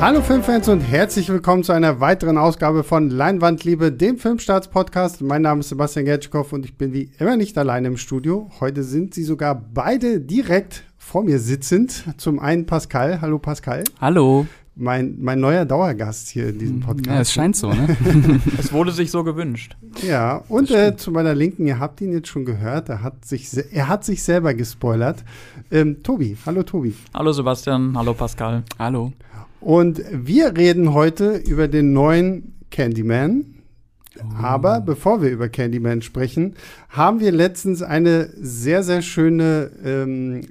Hallo Filmfans und herzlich willkommen zu einer weiteren Ausgabe von Leinwandliebe, dem Filmstarts-Podcast. Mein Name ist Sebastian Gertschikow und ich bin wie immer nicht alleine im Studio. Heute sind sie sogar beide direkt vor mir sitzend. Zum einen Pascal. Hallo Pascal. Hallo. Mein, mein neuer Dauergast hier in diesem Podcast. Ja, es scheint so, ne? es wurde sich so gewünscht. Ja, und äh, zu meiner Linken, ihr habt ihn jetzt schon gehört, er hat sich, er hat sich selber gespoilert. Ähm, Tobi, hallo Tobi. Hallo Sebastian, hallo Pascal. Hallo. Und wir reden heute über den neuen Candyman. Oh. Aber bevor wir über Candyman sprechen, haben wir letztens eine sehr, sehr schöne ähm,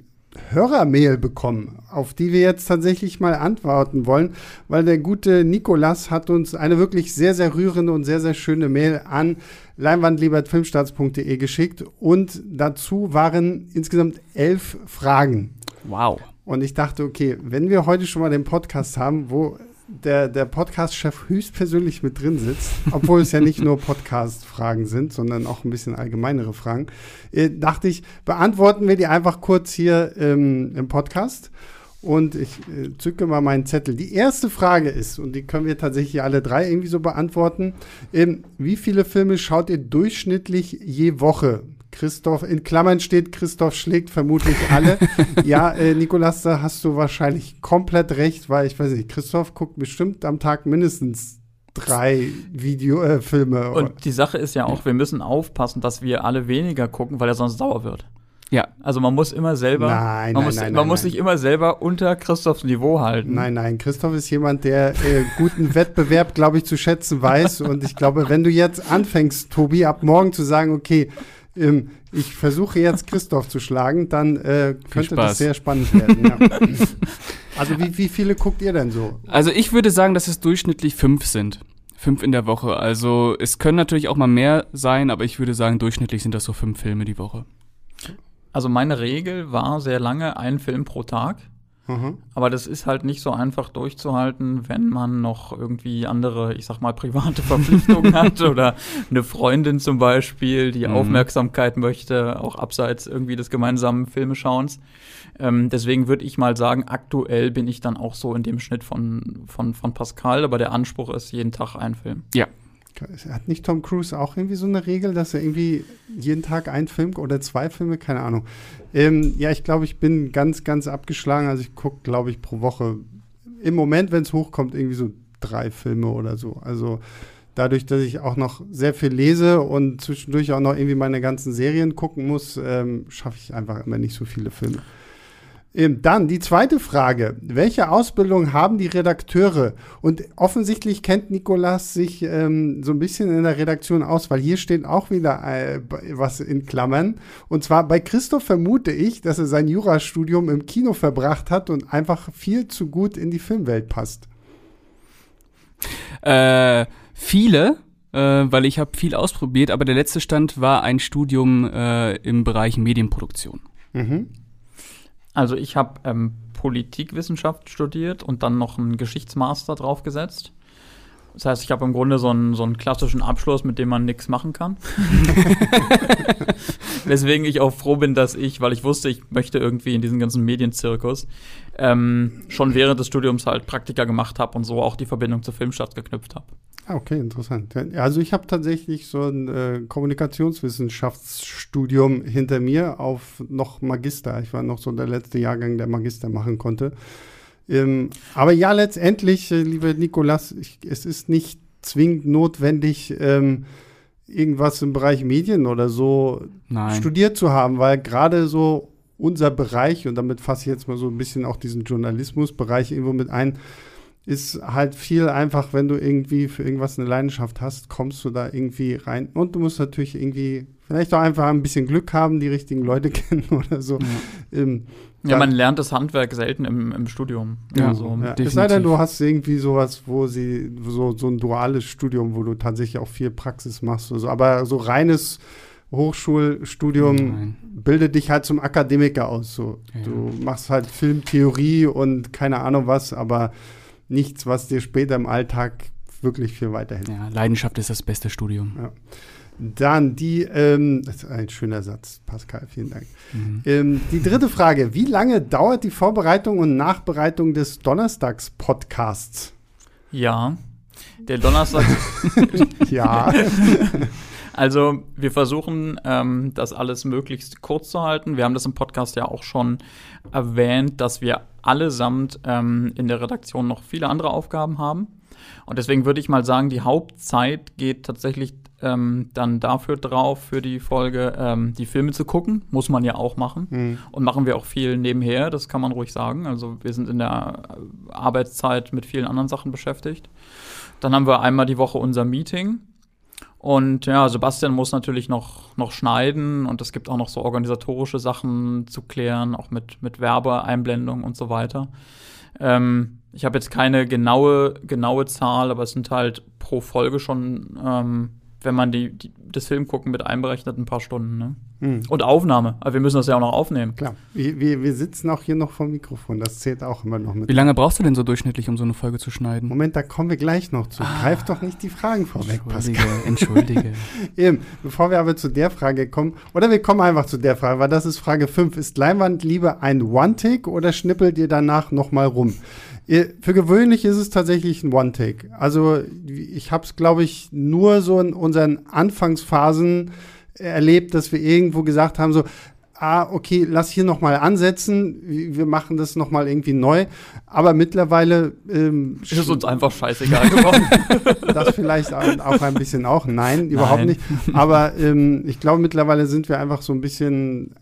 Hörermail bekommen, auf die wir jetzt tatsächlich mal antworten wollen, weil der gute Nikolas hat uns eine wirklich sehr, sehr rührende und sehr, sehr schöne Mail an leinwandliebertfilmstarts.de geschickt und dazu waren insgesamt elf Fragen. Wow. Und ich dachte, okay, wenn wir heute schon mal den Podcast haben, wo der, der Podcast-Chef höchstpersönlich mit drin sitzt, obwohl es ja nicht nur Podcast-Fragen sind, sondern auch ein bisschen allgemeinere Fragen, äh, dachte ich, beantworten wir die einfach kurz hier ähm, im Podcast. Und ich äh, zücke mal meinen Zettel. Die erste Frage ist, und die können wir tatsächlich alle drei irgendwie so beantworten, ähm, wie viele Filme schaut ihr durchschnittlich je Woche? Christoph, in Klammern steht, Christoph schlägt vermutlich alle. ja, äh, Nikolas, da hast du wahrscheinlich komplett recht, weil ich weiß nicht, Christoph guckt bestimmt am Tag mindestens drei Videofilme. Äh, Und die Sache ist ja auch, wir müssen aufpassen, dass wir alle weniger gucken, weil er sonst sauer wird. Ja. Also man muss immer selber, nein, man nein, muss, nein, man nein, muss nein. sich immer selber unter Christophs Niveau halten. Nein, nein, Christoph ist jemand, der äh, guten Wettbewerb, glaube ich, zu schätzen weiß. Und ich glaube, wenn du jetzt anfängst, Tobi, ab morgen zu sagen, okay, ähm, ich versuche jetzt Christoph zu schlagen, dann äh, könnte das sehr spannend werden. Ja. also wie, wie viele guckt ihr denn so? Also ich würde sagen, dass es durchschnittlich fünf sind. Fünf in der Woche. Also es können natürlich auch mal mehr sein, aber ich würde sagen, durchschnittlich sind das so fünf Filme die Woche. Also meine Regel war sehr lange ein Film pro Tag. Mhm. Aber das ist halt nicht so einfach durchzuhalten, wenn man noch irgendwie andere, ich sag mal, private Verpflichtungen hat oder eine Freundin zum Beispiel, die Mhm. Aufmerksamkeit möchte, auch abseits irgendwie des gemeinsamen Filmeschauens. Ähm, deswegen würde ich mal sagen, aktuell bin ich dann auch so in dem Schnitt von, von, von Pascal, aber der Anspruch ist jeden Tag ein Film. Hat nicht Tom Cruise auch irgendwie so eine Regel, dass er irgendwie jeden Tag einen Film oder zwei Filme, keine Ahnung. Ähm, ja, ich glaube, ich bin ganz, ganz abgeschlagen. Also ich gucke, glaube ich, pro Woche im Moment, wenn es hochkommt, irgendwie so drei Filme oder so. Also dadurch, dass ich auch noch sehr viel lese und zwischendurch auch noch irgendwie meine ganzen Serien gucken muss, ähm, schaffe ich einfach immer nicht so viele Filme. Dann die zweite Frage. Welche Ausbildung haben die Redakteure? Und offensichtlich kennt Nikolas sich ähm, so ein bisschen in der Redaktion aus, weil hier steht auch wieder äh, was in Klammern. Und zwar bei Christoph vermute ich, dass er sein Jurastudium im Kino verbracht hat und einfach viel zu gut in die Filmwelt passt. Äh, viele, äh, weil ich habe viel ausprobiert, aber der letzte Stand war ein Studium äh, im Bereich Medienproduktion. Mhm. Also ich habe ähm, Politikwissenschaft studiert und dann noch einen Geschichtsmaster draufgesetzt. Das heißt, ich habe im Grunde so einen, so einen klassischen Abschluss, mit dem man nichts machen kann. Weswegen ich auch froh bin, dass ich, weil ich wusste, ich möchte irgendwie in diesen ganzen Medienzirkus, ähm, schon während des Studiums halt Praktika gemacht habe und so auch die Verbindung zur Filmstadt geknüpft habe. Ah, okay, interessant. Also ich habe tatsächlich so ein äh, Kommunikationswissenschaftsstudium hinter mir auf noch Magister. Ich war noch so der letzte Jahrgang, der Magister machen konnte. Ähm, aber ja, letztendlich, äh, lieber Nikolas, ich, es ist nicht zwingend notwendig, ähm, irgendwas im Bereich Medien oder so Nein. studiert zu haben, weil gerade so unser Bereich, und damit fasse ich jetzt mal so ein bisschen auch diesen Journalismusbereich irgendwo mit ein, ist halt viel einfach, wenn du irgendwie für irgendwas eine Leidenschaft hast, kommst du da irgendwie rein. Und du musst natürlich irgendwie vielleicht auch einfach ein bisschen Glück haben, die richtigen Leute kennen oder so. Ähm, Ja, man lernt das Handwerk selten im, im Studium. Ja. Also, ja. Es sei denn, du hast irgendwie sowas, wo sie, so, so ein duales Studium, wo du tatsächlich auch viel Praxis machst oder so. Aber so reines Hochschulstudium Nein. bildet dich halt zum Akademiker aus. So. Ja. Du machst halt Filmtheorie und keine Ahnung was, aber nichts, was dir später im Alltag wirklich viel weiterhilft. Ja, Leidenschaft ist das beste Studium. Dann die, ähm, das ist ein schöner Satz, Pascal, vielen Dank. Mhm. Ähm, die dritte Frage: Wie lange dauert die Vorbereitung und Nachbereitung des Donnerstags-Podcasts? Ja, der Donnerstag. ja. Also wir versuchen, ähm, das alles möglichst kurz zu halten. Wir haben das im Podcast ja auch schon erwähnt, dass wir allesamt ähm, in der Redaktion noch viele andere Aufgaben haben. Und deswegen würde ich mal sagen, die Hauptzeit geht tatsächlich ähm, dann dafür drauf, für die Folge, ähm, die Filme zu gucken. Muss man ja auch machen. Mhm. Und machen wir auch viel nebenher, das kann man ruhig sagen. Also wir sind in der Arbeitszeit mit vielen anderen Sachen beschäftigt. Dann haben wir einmal die Woche unser Meeting. Und ja, Sebastian muss natürlich noch, noch schneiden und es gibt auch noch so organisatorische Sachen zu klären, auch mit, mit Werbeeinblendung und so weiter. Ähm, ich habe jetzt keine genaue, genaue Zahl, aber es sind halt pro Folge schon ähm, wenn man die, die, das Filmgucken mit einberechnet, ein paar Stunden. Ne? Hm. Und Aufnahme. Aber wir müssen das ja auch noch aufnehmen. Klar. Wir, wir, wir sitzen auch hier noch vom Mikrofon. Das zählt auch immer noch mit. Wie lange brauchst du denn so durchschnittlich, um so eine Folge zu schneiden? Moment, da kommen wir gleich noch zu. Ah, Greif doch nicht die Fragen vorweg, Entschuldige, Pascal. Entschuldige. Eben, bevor wir aber zu der Frage kommen, oder wir kommen einfach zu der Frage, weil das ist Frage 5. Ist Leinwand lieber ein One-Tick oder schnippelt ihr danach nochmal rum? Für gewöhnlich ist es tatsächlich ein One-Take. Also ich habe es, glaube ich, nur so in unseren Anfangsphasen erlebt, dass wir irgendwo gesagt haben, so, ah, okay, lass hier noch mal ansetzen, wir machen das noch mal irgendwie neu. Aber mittlerweile ähm, ist uns einfach scheißegal geworden. das vielleicht auch ein bisschen auch. Nein, überhaupt Nein. nicht. Aber ähm, ich glaube, mittlerweile sind wir einfach so ein bisschen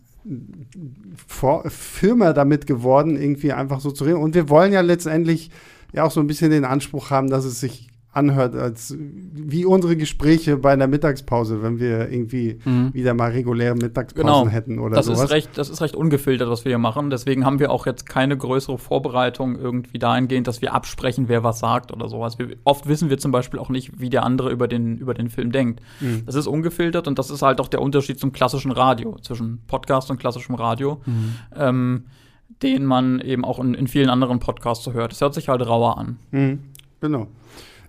vor, Firma damit geworden, irgendwie einfach so zu reden. Und wir wollen ja letztendlich ja auch so ein bisschen den Anspruch haben, dass es sich anhört, als wie unsere Gespräche bei einer Mittagspause, wenn wir irgendwie mhm. wieder mal reguläre Mittagspausen genau. hätten oder das sowas. Ist recht, das ist recht ungefiltert, was wir hier machen. Deswegen haben wir auch jetzt keine größere Vorbereitung irgendwie dahingehend, dass wir absprechen, wer was sagt oder sowas. Wir, oft wissen wir zum Beispiel auch nicht, wie der andere über den, über den Film denkt. Mhm. Das ist ungefiltert und das ist halt auch der Unterschied zum klassischen Radio, zwischen Podcast und klassischem Radio. Mhm. Ähm, den man eben auch in, in vielen anderen Podcasts so hört. Das hört sich halt rauer an. Mhm. Genau.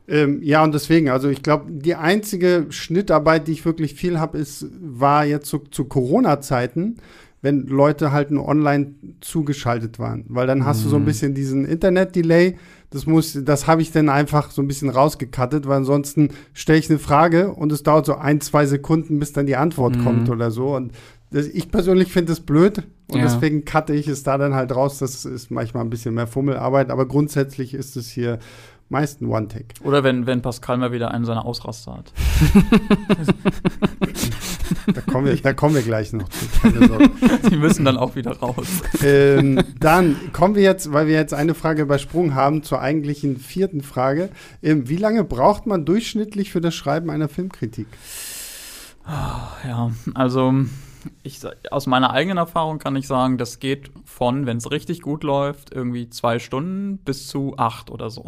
Ähm, ja, und deswegen, also ich glaube, die einzige Schnittarbeit, die ich wirklich viel habe, ist, war jetzt zu, zu Corona-Zeiten, wenn Leute halt nur online zugeschaltet waren. Weil dann hast mhm. du so ein mhm. bisschen diesen Internet-Delay. Das muss, das habe ich dann einfach so ein bisschen rausgekattet, weil ansonsten stelle ich eine Frage und es dauert so ein, zwei Sekunden, bis dann die Antwort mhm. kommt oder so. Und das, ich persönlich finde das blöd und ja. deswegen cutte ich es da dann halt raus. Das ist manchmal ein bisschen mehr Fummelarbeit, aber grundsätzlich ist es hier meisten One-Take. Oder wenn, wenn Pascal mal wieder einen seiner Ausraster hat. da, kommen wir, da kommen wir gleich noch zu. Die müssen dann auch wieder raus. Ähm, dann kommen wir jetzt, weil wir jetzt eine Frage übersprungen haben, zur eigentlichen vierten Frage. Ähm, wie lange braucht man durchschnittlich für das Schreiben einer Filmkritik? Ja, also ich, aus meiner eigenen Erfahrung kann ich sagen, das geht von, wenn es richtig gut läuft, irgendwie zwei Stunden bis zu acht oder so.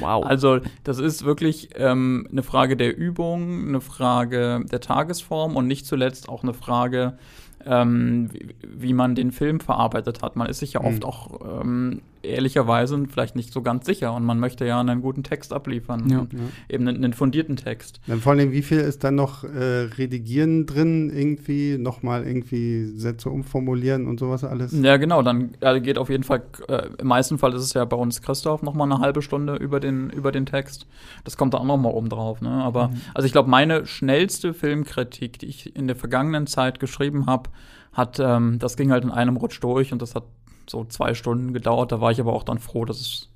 Wow. Also das ist wirklich ähm, eine Frage der Übung, eine Frage der Tagesform und nicht zuletzt auch eine Frage ähm, wie, wie, man den Film verarbeitet hat. Man ist sich ja oft mhm. auch ähm, ehrlicherweise vielleicht nicht so ganz sicher und man möchte ja einen guten Text abliefern. Ja. Eben einen, einen, fundierten Text. Dann vor allem, wie viel ist dann noch äh, Redigieren drin, irgendwie nochmal irgendwie Sätze umformulieren und sowas alles? Ja, genau, dann also geht auf jeden Fall, äh, im meisten Fall ist es ja bei uns Christoph nochmal eine halbe Stunde über den, über den Text. Das kommt da auch nochmal oben drauf. Ne? Aber mhm. also ich glaube, meine schnellste Filmkritik, die ich in der vergangenen Zeit geschrieben habe, hat, ähm, das ging halt in einem Rutsch durch und das hat so zwei Stunden gedauert. Da war ich aber auch dann froh, dass es,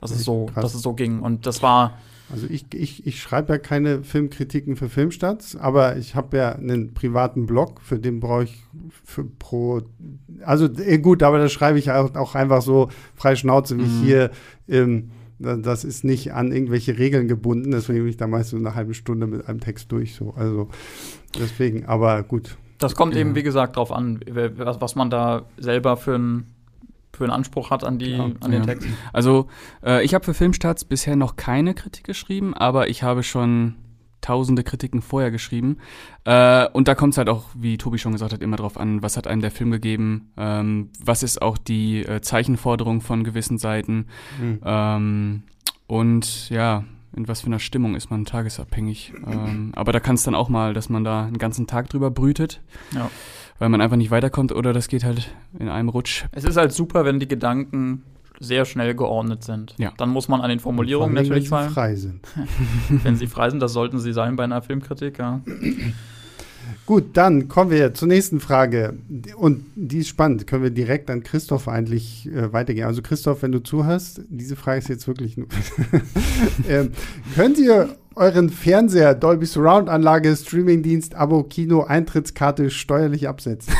dass es, so, dass es so ging. Und das war. Also ich, ich, ich schreibe ja keine Filmkritiken für Filmstarts, aber ich habe ja einen privaten Blog, für den brauche ich für pro. Also eh, gut, aber da schreibe ich auch, auch einfach so frei Schnauze, wie mhm. hier. Ähm, das ist nicht an irgendwelche Regeln gebunden, deswegen bin ich da meistens eine halbe Stunde mit einem Text durch. So. Also deswegen, aber gut. Das kommt eben, wie gesagt, darauf an, was man da selber für ein für einen Anspruch hat an, die, ja, an den ja. Text. Also äh, ich habe für Filmstarts bisher noch keine Kritik geschrieben, aber ich habe schon tausende Kritiken vorher geschrieben. Äh, und da kommt es halt auch, wie Tobi schon gesagt hat, immer drauf an, was hat einem der Film gegeben, ähm, was ist auch die äh, Zeichenforderung von gewissen Seiten. Mhm. Ähm, und ja, in was für einer Stimmung ist man tagesabhängig. ähm, aber da kann es dann auch mal, dass man da einen ganzen Tag drüber brütet, Ja. Weil man einfach nicht weiterkommt oder das geht halt in einem Rutsch. Es ist halt super, wenn die Gedanken sehr schnell geordnet sind. Ja. Dann muss man an den Formulierungen allem, natürlich wenn sie fallen. frei sind. Wenn sie frei sind, das sollten sie sein bei einer Filmkritik, ja. Gut, dann kommen wir zur nächsten Frage. Und die ist spannend. Können wir direkt an Christoph eigentlich äh, weitergehen? Also Christoph, wenn du zuhörst, diese Frage ist jetzt wirklich nur. ähm, könnt ihr euren Fernseher, Dolby Surround Anlage, Streamingdienst, Abo, Kino, Eintrittskarte steuerlich absetzen?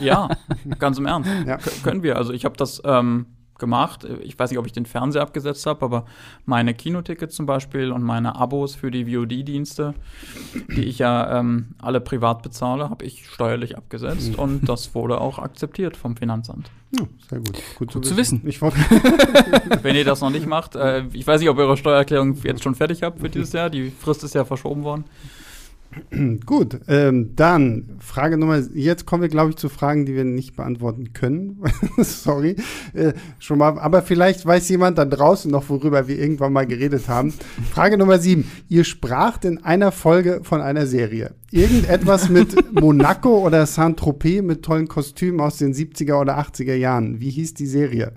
Ja, ganz im Ernst. Ja. Können wir. Also ich habe das ähm, gemacht. Ich weiß nicht, ob ich den Fernseher abgesetzt habe, aber meine Kinotickets zum Beispiel und meine Abos für die VOD-Dienste, die ich ja ähm, alle privat bezahle, habe ich steuerlich abgesetzt und das wurde auch akzeptiert vom Finanzamt. Ja, sehr gut. Gut, Gut zu wissen. Ich wollte Wenn ihr das noch nicht macht, äh, ich weiß nicht, ob ihr eure Steuererklärung jetzt schon fertig habt für dieses Jahr. Die Frist ist ja verschoben worden. Gut, ähm, dann Frage Nummer, jetzt kommen wir, glaube ich, zu Fragen, die wir nicht beantworten können. Sorry, äh, schon mal, aber vielleicht weiß jemand da draußen noch, worüber wir irgendwann mal geredet haben. Frage Nummer sieben, ihr spracht in einer Folge von einer Serie. Irgendetwas mit Monaco oder Saint-Tropez mit tollen Kostümen aus den 70er oder 80er Jahren. Wie hieß die Serie?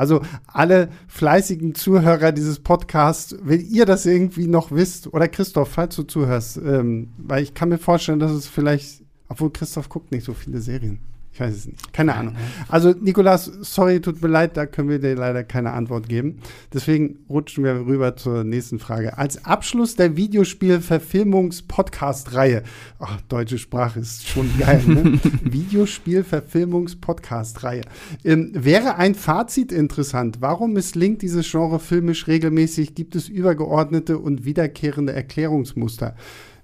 Also alle fleißigen Zuhörer dieses Podcasts, wenn ihr das irgendwie noch wisst, oder Christoph, falls du zuhörst, ähm, weil ich kann mir vorstellen, dass es vielleicht, obwohl Christoph guckt nicht so viele Serien. Ich weiß es nicht. Keine Ahnung. Also, Nikolas, sorry, tut mir leid, da können wir dir leider keine Antwort geben. Deswegen rutschen wir rüber zur nächsten Frage. Als Abschluss der Videospiel-Verfilmungs-Podcast-Reihe, ach, deutsche Sprache ist schon geil, ne? Videospiel-Verfilmungs-Podcast-Reihe. Ähm, wäre ein Fazit interessant. Warum misslingt dieses Genre filmisch regelmäßig? Gibt es übergeordnete und wiederkehrende Erklärungsmuster?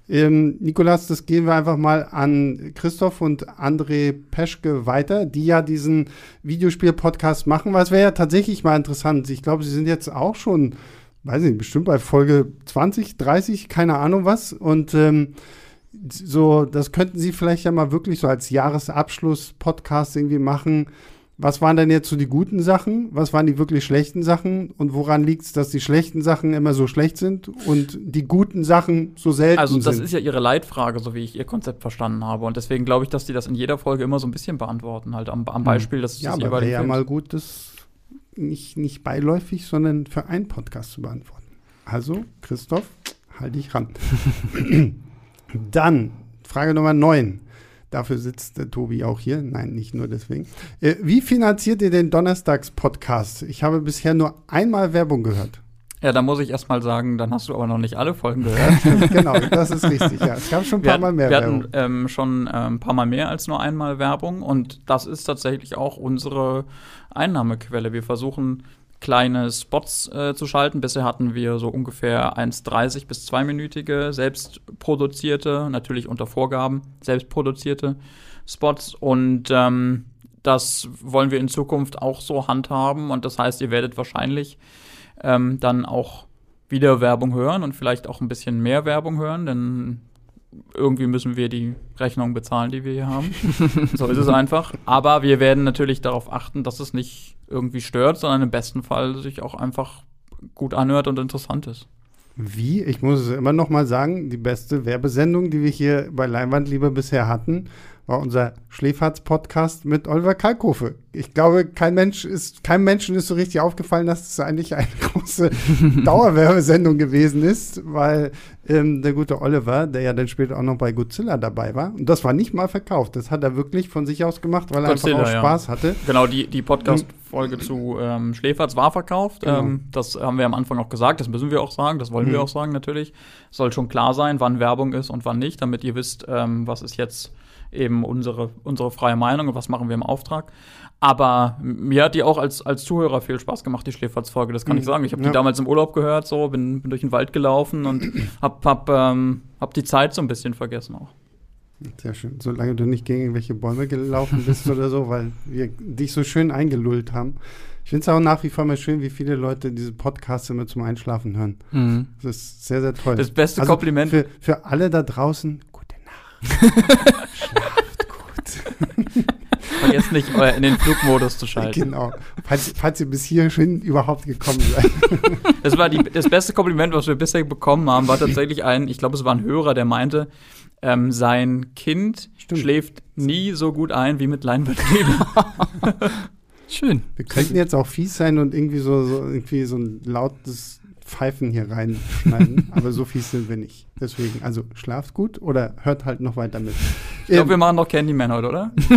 Ähm, Nikolas, das gehen wir einfach mal an Christoph und André Peschke weiter, die ja diesen Videospiel-Podcast machen, weil es wäre ja tatsächlich mal interessant. Ich glaube, sie sind jetzt auch schon, weiß nicht, bestimmt bei Folge 20, 30, keine Ahnung was. Und ähm, so, das könnten sie vielleicht ja mal wirklich so als Jahresabschluss-Podcast irgendwie machen. Was waren denn jetzt so die guten Sachen? Was waren die wirklich schlechten Sachen? Und woran liegt es, dass die schlechten Sachen immer so schlecht sind und die guten Sachen so selten Also das sind? ist ja ihre Leitfrage, so wie ich ihr Konzept verstanden habe. Und deswegen glaube ich, dass die das in jeder Folge immer so ein bisschen beantworten, halt am, am Beispiel des, Hm. ja, des aber wäre ja mal gut, das nicht, nicht beiläufig, sondern für einen Podcast zu beantworten. Also, Christoph, halt dich ran. Dann, Frage Nummer 9. Dafür sitzt der Tobi auch hier. Nein, nicht nur deswegen. Äh, wie finanziert ihr den Donnerstags-Podcast? Ich habe bisher nur einmal Werbung gehört. Ja, da muss ich erst mal sagen, dann hast du aber noch nicht alle Folgen gehört. genau, das ist richtig. Ja, es gab schon ein paar wir, Mal mehr wir Werbung. hatten ähm, schon äh, ein paar Mal mehr als nur einmal Werbung und das ist tatsächlich auch unsere Einnahmequelle. Wir versuchen kleine Spots äh, zu schalten. Bisher hatten wir so ungefähr 1,30 bis 2-minütige selbstproduzierte, natürlich unter Vorgaben, selbstproduzierte Spots. Und ähm, das wollen wir in Zukunft auch so handhaben. Und das heißt, ihr werdet wahrscheinlich ähm, dann auch wieder Werbung hören und vielleicht auch ein bisschen mehr Werbung hören, denn irgendwie müssen wir die Rechnung bezahlen, die wir hier haben. so ist es einfach. Aber wir werden natürlich darauf achten, dass es nicht irgendwie stört, sondern im besten Fall sich auch einfach gut anhört und interessant ist. Wie? Ich muss es immer noch mal sagen, die beste Werbesendung, die wir hier bei Leinwandliebe bisher hatten, war unser Schläferz-Podcast mit Oliver Kalkofe. Ich glaube, kein Mensch ist, keinem Menschen ist so richtig aufgefallen, dass es eigentlich eine große Dauerwerbesendung gewesen ist, weil ähm, der gute Oliver, der ja dann später auch noch bei Godzilla dabei war, und das war nicht mal verkauft, das hat er wirklich von sich aus gemacht, weil er Godzilla, einfach auch ja. Spaß hatte. Genau, die, die Podcast-Folge zu ähm, Schläferz war verkauft. Genau. Ähm, das haben wir am Anfang auch gesagt, das müssen wir auch sagen, das wollen wir Mhm. auch sagen natürlich. Soll schon klar sein, wann Werbung ist und wann nicht, damit ihr wisst, ähm, was ist jetzt eben unsere, unsere freie Meinung und was machen wir im Auftrag. Aber mir hat die auch als, als Zuhörer viel Spaß gemacht, die Schläferz-Folge, das kann Mhm. ich sagen. Ich habe Ja. die damals im Urlaub gehört, so, bin, bin durch den Wald gelaufen und hab, hab, ähm, hab die Zeit so ein bisschen vergessen auch. Sehr schön. Solange du nicht gegen irgendwelche Bäume gelaufen bist oder so, weil wir dich so schön eingelullt haben. Ich finde es auch nach wie vor mal schön, wie viele Leute diese Podcasts immer zum Einschlafen hören. Mhm. Das ist sehr, sehr toll. Das beste Also Kompliment. Für, für alle da draußen, gute Nacht. Schlaft gut. Vergesst nicht, in den Flugmodus zu schalten. Genau. Falls, falls ihr bis hierhin überhaupt gekommen seid. Das war die, das beste Kompliment, was wir bisher bekommen haben, war tatsächlich ein, ich glaube, es war ein Hörer, der meinte, ähm, sein Kind Stimmt. schläft nie so gut ein wie mit Leinwandliebe. Schön. Wir könnten jetzt auch fies sein und irgendwie so, so, irgendwie so ein lautes Pfeifen hier reinschneiden, aber so fies sind wir nicht. Deswegen, also schlaft gut oder hört halt noch weiter mit. Ich glaube, wir machen noch Candyman heute, oder?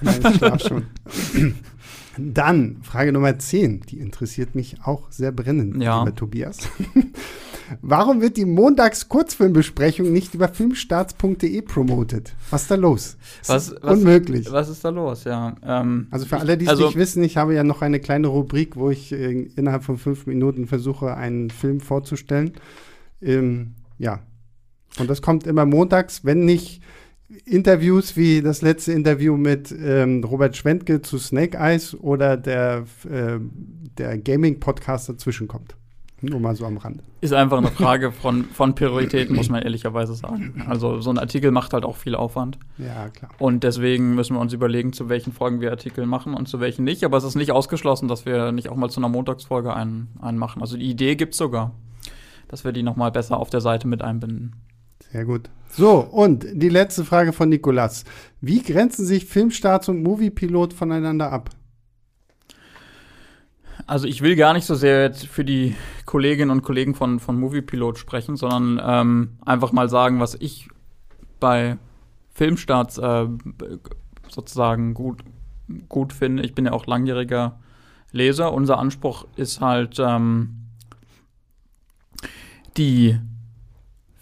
Nein, ich schlaf schon. Dann Frage Nummer 10, die interessiert mich auch sehr brennend, Ja. lieber Tobias. Warum wird die Montags-Kurzfilmbesprechung nicht über filmstarts.de promotet? Was ist da los? Was- ist was- unmöglich. Was ist da los? Ja. Ähm, Also für alle, die es also- nicht wissen, ich habe ja noch eine kleine Rubrik, wo ich äh, innerhalb von fünf Minuten versuche, einen Film vorzustellen. Ähm, ja. Und das kommt immer montags, wenn nicht Interviews wie das letzte Interview mit ähm, Robert Schwentke zu Snake Eyes oder der, äh, der Gaming-Podcast dazwischen kommt. Nur mal so am Rand. Ist einfach eine Frage von, von Prioritäten, muss man ehrlicherweise sagen. Also so ein Artikel macht halt auch viel Aufwand. Ja, klar. Und deswegen müssen wir uns überlegen, zu welchen Folgen wir Artikel machen und zu welchen nicht. Aber es ist nicht ausgeschlossen, dass wir nicht auch mal zu einer Montagsfolge einen, einen machen. Also die Idee gibt es sogar, dass wir die noch mal besser auf der Seite mit einbinden. Sehr gut. So, und die letzte Frage von Nikolas. Wie grenzen sich Filmstarts und Moviepilot voneinander ab? Also ich will gar nicht so sehr jetzt für die Kolleginnen und Kollegen von, von Moviepilot sprechen, sondern ähm, einfach mal sagen, was ich bei Filmstarts äh, sozusagen gut, gut finde. Ich bin ja auch langjähriger Leser. Unser Anspruch ist halt ähm, die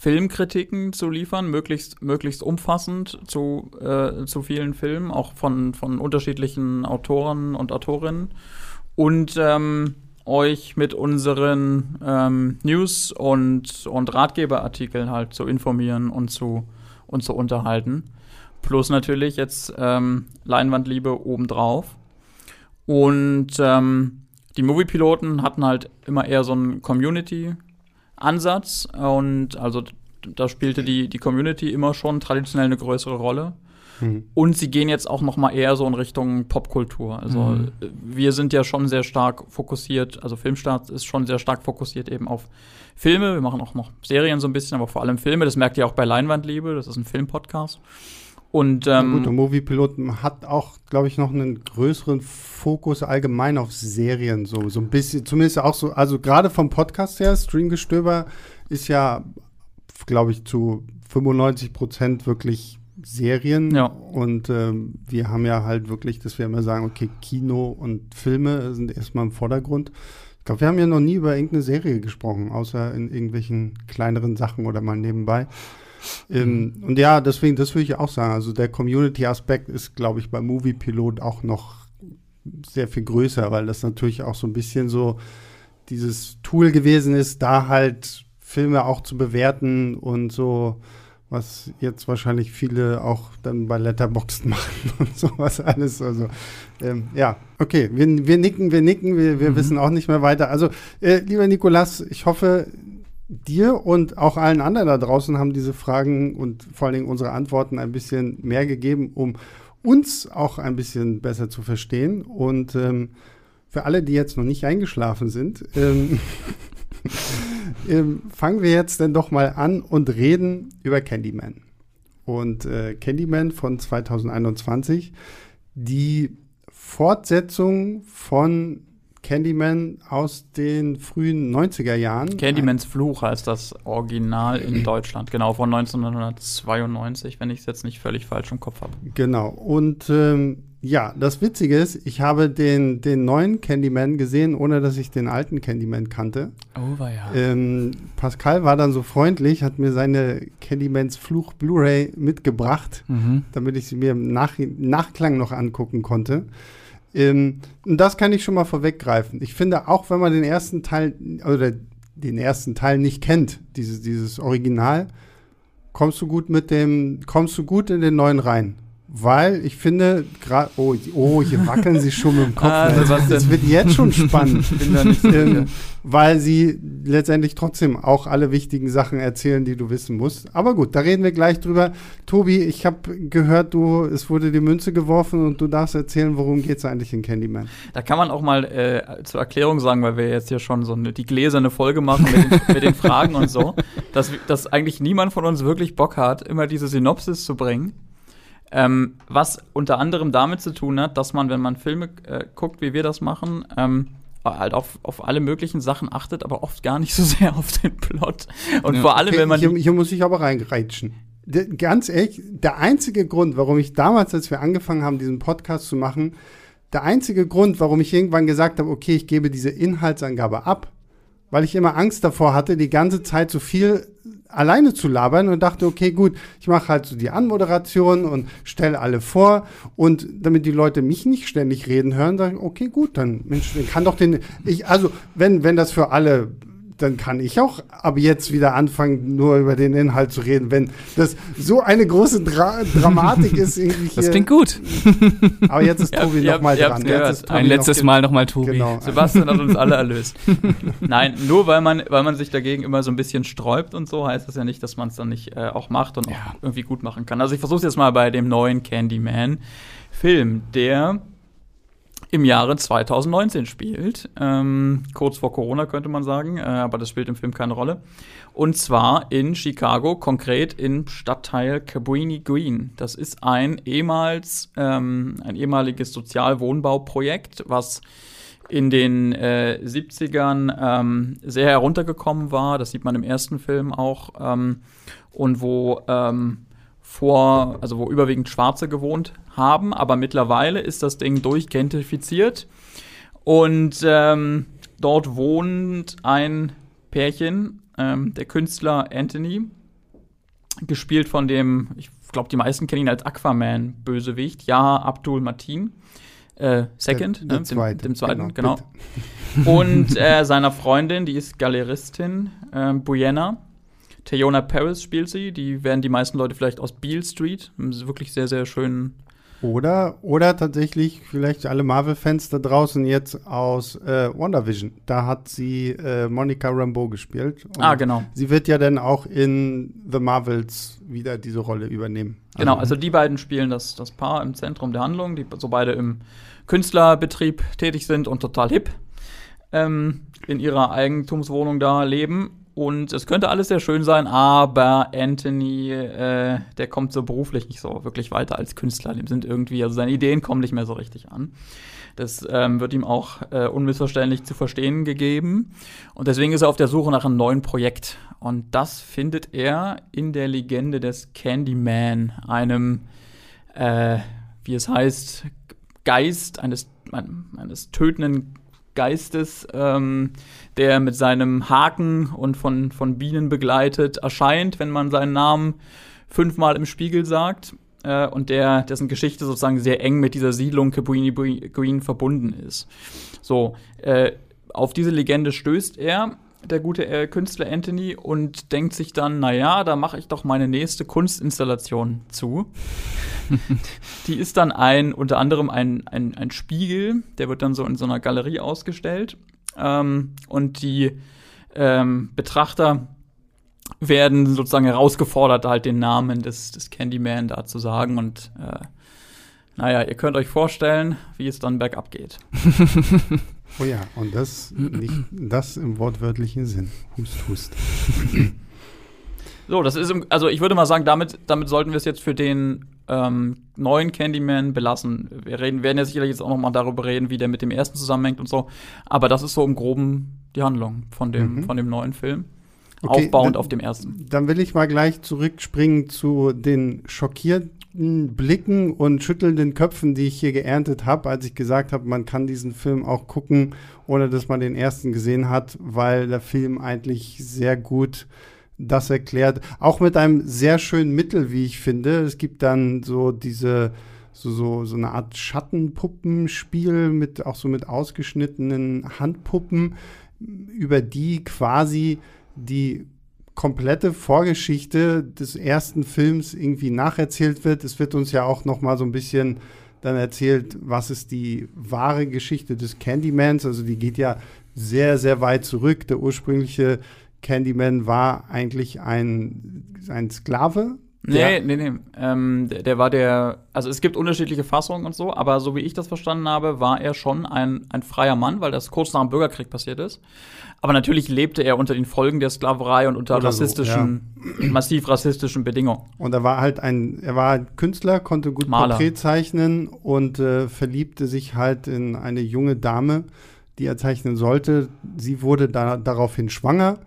Filmkritiken zu liefern, möglichst, möglichst umfassend zu, äh, zu vielen Filmen, auch von, von unterschiedlichen Autoren und Autorinnen und ähm, euch mit unseren ähm, News und, und Ratgeberartikeln halt zu informieren und zu, und zu unterhalten. Plus natürlich jetzt ähm, Leinwandliebe obendrauf. Und ähm, die Moviepiloten hatten halt immer eher so einen Community-Ansatz und also da spielte die, die Community immer schon traditionell eine größere Rolle. Hm. Und sie gehen jetzt auch noch mal eher so in Richtung Popkultur. Also Mhm. äh, wir sind ja schon sehr stark fokussiert, also Filmstart ist schon sehr stark fokussiert eben auf Filme. Wir machen auch noch Serien so ein bisschen, aber vor allem Filme. Das merkt ihr auch bei Leinwandliebe. Das ist ein Filmpodcast. Und ähm, gut, und Moviepilot hat auch, glaube ich, noch einen größeren Fokus allgemein auf Serien, so, so ein bisschen, zumindest auch so, also gerade vom Podcast her, Streamgestöber ist ja, glaube ich, zu 95 Prozent wirklich Serien. Ja. Und ähm, wir haben ja halt wirklich, dass wir immer sagen, okay, Kino und Filme sind erstmal im Vordergrund. Ich glaube, wir haben ja noch nie über irgendeine Serie gesprochen, außer in irgendwelchen kleineren Sachen oder mal nebenbei. Ähm, und ja, deswegen, das würde ich auch sagen. Also der Community-Aspekt ist, glaube ich, bei Movie Pilot auch noch sehr viel größer, weil das natürlich auch so ein bisschen so dieses Tool gewesen ist, da halt Filme auch zu bewerten und so, was jetzt wahrscheinlich viele auch dann bei Letterboxd machen und sowas alles. Also ähm, ja, okay, wir, wir nicken, wir nicken, wir, wir Mhm. wissen auch nicht mehr weiter. Also äh, lieber Nikolas, ich hoffe, dir und auch allen anderen da draußen haben diese Fragen und vor allen Dingen unsere Antworten ein bisschen mehr gegeben, um uns auch ein bisschen besser zu verstehen. Und ähm, für alle, die jetzt noch nicht eingeschlafen sind, ähm, ähm, fangen wir jetzt dann doch mal an und reden über Candyman. Und äh, Candyman von 2021, die Fortsetzung von Candyman aus den frühen 90er Jahren. Candymans Fluch heißt das Original in Deutschland, genau von 1992, wenn ich es jetzt nicht völlig falsch im Kopf habe. Genau. Und ähm, ja, das Witzige ist, ich habe den, den neuen Candyman gesehen, ohne dass ich den alten Candyman kannte. Oh, war ja. Ähm, Pascal war dann so freundlich, hat mir seine Candymans Fluch Blu-ray mitgebracht, Mhm. damit ich sie mir im Nach Nachklang noch angucken konnte. Ähm, und das kann ich schon mal vorweggreifen. Ich finde, auch wenn man den ersten Teil oder den ersten Teil nicht kennt, dieses, dieses Original, kommst du gut mit dem, kommst du gut in den neuen rein. Weil ich finde, gerade, oh, oh, hier wackeln sie schon mit dem Kopf. Ah, das, was das wird jetzt schon spannend. bin da nicht so sicher. ähm, weil sie letztendlich trotzdem auch alle wichtigen Sachen erzählen, die du wissen musst. Aber gut, da reden wir gleich drüber. Tobi, ich habe gehört, du, es wurde die Münze geworfen und du darfst erzählen, worum geht es eigentlich in Candyman. Da kann man auch mal äh, zur Erklärung sagen, weil wir jetzt hier schon so eine, die gläserne Folge machen mit den, mit den Fragen und so, dass, dass eigentlich niemand von uns wirklich Bock hat, immer diese Synopsis zu bringen. Ähm, was unter anderem damit zu tun hat, dass man, wenn man Filme äh, guckt, wie wir das machen, ähm, halt auf, auf alle möglichen Sachen achtet, aber oft gar nicht so sehr auf den Plot. Und Ja, vor allem, wenn man hier, hier muss ich aber reingereitschen. Der, ganz ehrlich, der einzige Grund, warum ich damals, als wir angefangen haben, diesen Podcast zu machen, der einzige Grund, warum ich irgendwann gesagt habe, okay, ich gebe diese Inhaltsangabe ab, weil ich immer Angst davor hatte, die ganze Zeit so viel alleine zu labern und dachte, okay, gut, ich mache halt so die Anmoderation und stelle alle vor. Und damit die Leute mich nicht ständig reden hören, sage ich, okay, gut, dann Mensch, dann kann doch den ich also wenn wenn das für alle dann kann ich auch ab jetzt wieder anfangen, nur über den Inhalt zu reden, wenn das so eine große Dra Dramatik ist. Irgendwie hier. Das klingt gut. Aber jetzt ist Tobi ihr noch mal habt- ihr dran. Jetzt gehört. ist Tobi Ein noch- letztes Mal nochmal Tobi. Genau. Sebastian hat uns alle erlöst. Nein, nur weil man, weil man sich dagegen immer so ein bisschen sträubt und so, heißt das ja nicht, dass man es dann nicht äh, auch macht und Ja. auch irgendwie gut machen kann. Also ich versuche jetzt mal bei dem neuen Candyman-Film, der im Jahre 2019 spielt. Ähm, kurz vor Corona könnte man sagen, äh, aber das spielt im Film keine Rolle. Und zwar in Chicago, konkret im Stadtteil Cabrini Green. Das ist ein ehemals ähm, ein ehemaliges Sozialwohnbauprojekt, was in den äh, 70ern ähm, sehr heruntergekommen war. Das sieht man im ersten Film auch. Ähm, und wo ähm, vor, also wo überwiegend Schwarze gewohnt haben, aber mittlerweile ist das Ding durchgentrifiziert. Und ähm, dort wohnt ein Pärchen, ähm, der Künstler Anthony, gespielt von dem, ich glaube, die meisten kennen ihn als Aquaman-Bösewicht, Ja Abdul Matin. Äh, Second, Der- der ne, zweite, dem, dem zweiten, genau, genau. Und äh, seiner Freundin, die ist Galeristin, äh, Buena. Teyona Paris spielt sie. Die werden die meisten Leute vielleicht aus Beale Street. Wirklich sehr, sehr schön. Oder, oder tatsächlich vielleicht alle Marvel-Fans da draußen jetzt aus äh, WandaVision. Da hat sie äh, Monica Rambeau gespielt. Ah, genau. Sie wird ja dann auch in The Marvels wieder diese Rolle übernehmen. Genau, also die beiden spielen das, das Paar im Zentrum der Handlung, die so beide im Künstlerbetrieb tätig sind und total hip ähm, in ihrer Eigentumswohnung da leben. Und es könnte alles sehr schön sein, aber Anthony, äh, der kommt so beruflich nicht so wirklich weiter als Künstler. Dem sind irgendwie, also seine Ideen kommen nicht mehr so richtig an. Das ähm, wird ihm auch äh, unmissverständlich zu verstehen gegeben. Und deswegen ist er auf der Suche nach einem neuen Projekt. Und das findet er in der Legende des Candyman, einem, äh, wie es heißt, Geist, eines, eines tötenden Geistes, ähm, der mit seinem Haken und von, von Bienen begleitet erscheint, wenn man seinen Namen fünfmal im Spiegel sagt. Äh, und der, dessen Geschichte sozusagen sehr eng mit dieser Siedlung Cabrini Green verbunden ist. So, äh, auf diese Legende stößt er, der gute äh, Künstler Anthony, und denkt sich dann, naja, da mache ich doch meine nächste Kunstinstallation zu. Die ist dann ein, unter anderem ein, ein, ein Spiegel, der wird dann so in so einer Galerie ausgestellt. Ähm, und die ähm, Betrachter werden sozusagen herausgefordert, halt den Namen des, des Candyman da zu sagen. Und äh, naja, ihr könnt euch vorstellen, wie es dann bergab geht. Oh ja, und das nicht das im wortwörtlichen Sinn. Hust, hust. So, das ist, im, also ich würde mal sagen, damit, damit sollten wir es jetzt für den ähm, neuen Candyman belassen. Wir reden, werden ja sicherlich jetzt auch noch mal darüber reden, wie der mit dem ersten zusammenhängt und so. Aber das ist so im Groben die Handlung von dem, Mhm. von dem neuen Film. Okay, Aufbauend dann- auf dem ersten. Dann will ich mal gleich zurückspringen zu den Blicken und schüttelnden Köpfen, die ich hier geerntet habe, als ich gesagt habe, man kann diesen Film auch gucken, ohne dass man den ersten gesehen hat, weil der Film eigentlich sehr gut das erklärt. Auch mit einem sehr schönen Mittel, wie ich finde. Es gibt dann so diese so, so, so eine Art Schattenpuppenspiel mit auch so mit ausgeschnittenen Handpuppen, über die quasi die komplette Vorgeschichte des ersten Films irgendwie nacherzählt wird. Es wird uns ja auch noch mal so ein bisschen dann erzählt, was ist die wahre Geschichte des Candymans. Also die geht ja sehr, sehr weit zurück. Der ursprüngliche Candyman war eigentlich ein, ein Sklave. Nee, nee, nee. Ähm, der, der, war der, also es gibt unterschiedliche Fassungen und so, aber so wie ich das verstanden habe, war er schon ein, ein freier Mann, weil das kurz nach dem Bürgerkrieg passiert ist. Aber natürlich lebte er unter den Folgen der Sklaverei und unter Oder rassistischen, so, ja. massiv rassistischen Bedingungen. Und er war halt ein, er war ein Künstler, konnte gut Maler. Porträt zeichnen und äh, verliebte sich halt in eine junge Dame, die er zeichnen sollte. Sie wurde da, daraufhin schwanger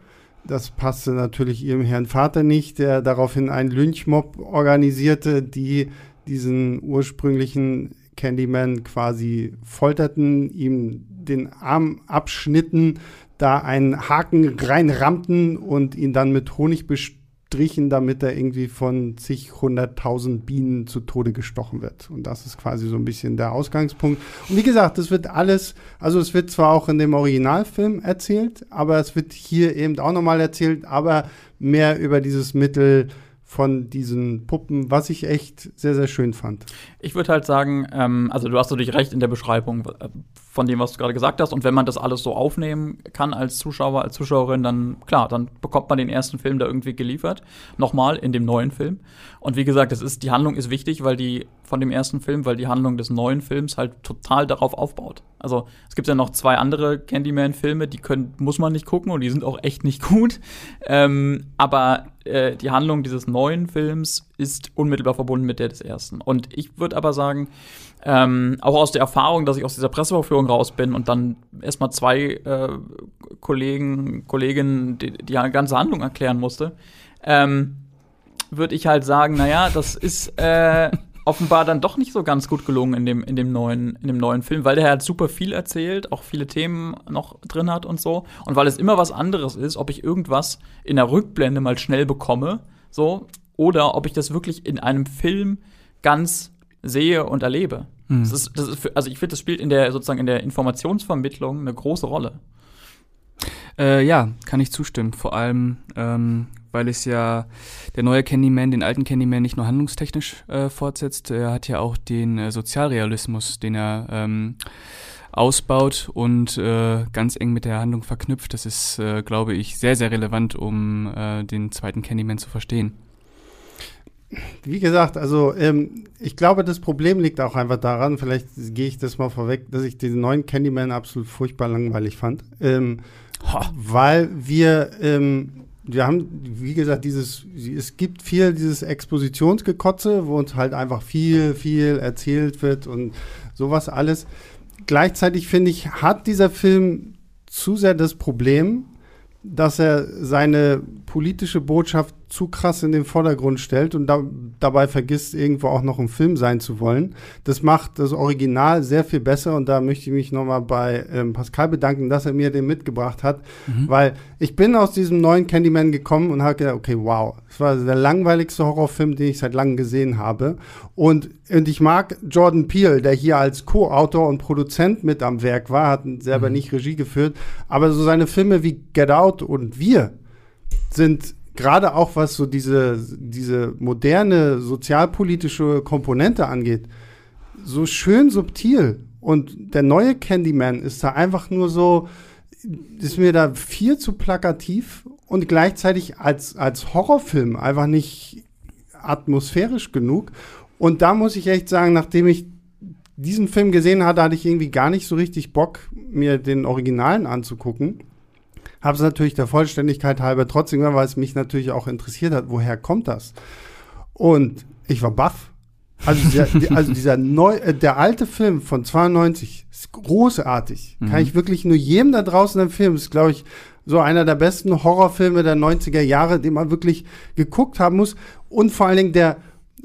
das passte natürlich ihrem Herrn Vater nicht, der daraufhin einen Lynchmob organisierte, die diesen ursprünglichen Candyman quasi folterten, ihm den Arm abschnitten, da einen Haken reinrammten und ihn dann mit Honig gestrichen, damit er irgendwie von zig hunderttausend Bienen zu Tode gestochen wird. Und das ist quasi so ein bisschen der Ausgangspunkt. Und wie gesagt, das wird alles, also es wird zwar auch in dem Originalfilm erzählt, aber es wird hier eben auch nochmal erzählt, aber mehr über dieses Mittel von diesen Puppen, was ich echt sehr, sehr schön fand. Ich würde halt sagen, ähm, also du hast natürlich recht in der Beschreibung äh, von dem, was du gerade gesagt hast. Und wenn man das alles so aufnehmen kann als Zuschauer, als Zuschauerin, dann klar, dann bekommt man den ersten Film da irgendwie geliefert. Nochmal in dem neuen Film. Und wie gesagt, es ist, die Handlung ist wichtig, weil die von dem ersten Film, weil die Handlung des neuen Films halt total darauf aufbaut. Also es gibt ja noch zwei andere Candyman-Filme, die können, muss man nicht gucken und die sind auch echt nicht gut. Ähm, aber äh, die Handlung dieses neuen Films ist unmittelbar verbunden mit der des ersten. Und ich würde aber sagen, ähm, auch aus der Erfahrung, dass ich aus dieser Presseverführung raus bin und dann erstmal zwei äh, Kollegen, Kolleginnen die, die ganze Handlung erklären musste, ähm, würde ich halt sagen, naja, das ist äh, offenbar dann doch nicht so ganz gut gelungen in dem, in dem, neuen, in dem neuen Film, weil der halt super viel erzählt, auch viele Themen noch drin hat und so. Und weil es immer was anderes ist, ob ich irgendwas in der Rückblende mal schnell bekomme, so, oder ob ich das wirklich in einem Film ganz sehe und erlebe. Mhm. Das ist, das ist für, also ich finde, das spielt in der sozusagen in der Informationsvermittlung eine große Rolle. Äh, ja, kann ich zustimmen. Vor allem, ähm, weil es ja der neue Candyman den alten Candyman nicht nur handlungstechnisch äh, fortsetzt, er hat ja auch den äh, Sozialrealismus, den er ähm, ausbaut und äh, ganz eng mit der Handlung verknüpft. Das ist, äh, glaube ich, sehr, sehr relevant, um äh, den zweiten Candyman zu verstehen. Wie gesagt, also ähm, ich glaube, das Problem liegt auch einfach daran, vielleicht gehe ich das mal vorweg, dass ich den neuen Candyman absolut furchtbar langweilig fand. Ähm, weil wir, ähm, wir haben, wie gesagt, dieses, es gibt viel dieses Expositionsgekotze, wo uns halt einfach viel, viel erzählt wird und sowas alles. Gleichzeitig finde ich, hat dieser Film zu sehr das Problem, dass er seine politische Botschaft zu krass in den Vordergrund stellt und da, dabei vergisst, irgendwo auch noch ein Film sein zu wollen. Das macht das Original sehr viel besser und da möchte ich mich nochmal bei ähm, Pascal bedanken, dass er mir den mitgebracht hat, mhm. weil ich bin aus diesem neuen Candyman gekommen und habe gedacht, okay, wow, das war der langweiligste Horrorfilm, den ich seit langem gesehen habe und, und ich mag Jordan Peele, der hier als Co-Autor und Produzent mit am Werk war, hat selber mhm. nicht Regie geführt, aber so seine Filme wie Get Out und Wir sind gerade auch was so diese, diese moderne sozialpolitische Komponente angeht, so schön subtil. Und der neue Candyman ist da einfach nur so, ist mir da viel zu plakativ und gleichzeitig als, als Horrorfilm einfach nicht atmosphärisch genug. Und da muss ich echt sagen, nachdem ich diesen Film gesehen hatte, hatte ich irgendwie gar nicht so richtig Bock, mir den Originalen anzugucken. Habe es natürlich der Vollständigkeit halber trotzdem gemacht, weil es mich natürlich auch interessiert hat, woher kommt das? Und ich war baff. Also, der, also dieser neu, äh, der alte Film von 92 ist großartig. Mhm. Kann ich wirklich nur jedem da draußen empfehlen. Ist, glaube ich, so einer der besten Horrorfilme der 90er Jahre, den man wirklich geguckt haben muss. Und vor allen Dingen der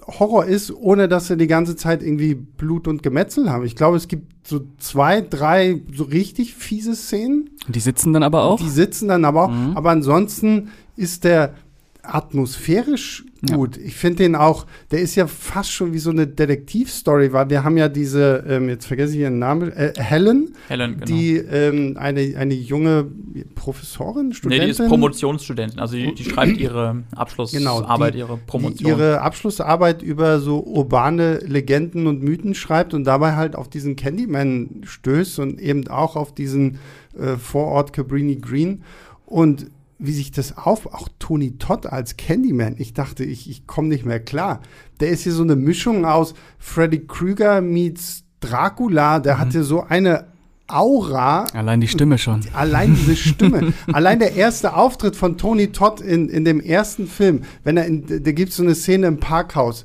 Horror ist, ohne dass sie die ganze Zeit irgendwie Blut und Gemetzel haben. Ich glaube, es gibt so zwei, drei so richtig fiese Szenen. Die sitzen dann aber auch? Die sitzen dann aber auch. Mhm. Aber ansonsten ist der atmosphärisch Ja. gut. Ich finde den auch, der ist ja fast schon wie so eine Detektivstory, weil wir haben ja diese, ähm, jetzt vergesse ich ihren Namen, äh, Helen, Helen, genau. die ähm, eine, eine junge Professorin, nee, Studentin. die ist Promotionsstudentin. Also die, die schreibt ihre Abschlussarbeit, Genau, die- ihre Promotion. ihre Abschlussarbeit über so urbane Legenden und Mythen schreibt und dabei halt auf diesen Candyman stößt und eben auch auf diesen äh, Vorort Cabrini Green und wie sich das auf, auch Tony Todd als Candyman, ich dachte, ich, ich komme nicht mehr klar. Der ist hier so eine Mischung aus Freddy Krüger meets Dracula, der hatte so eine Aura, Allein die Stimme schon. Allein diese Stimme, allein der erste Auftritt von Tony Todd in, in dem ersten Film, wenn er in, da gibt es so eine Szene im Parkhaus.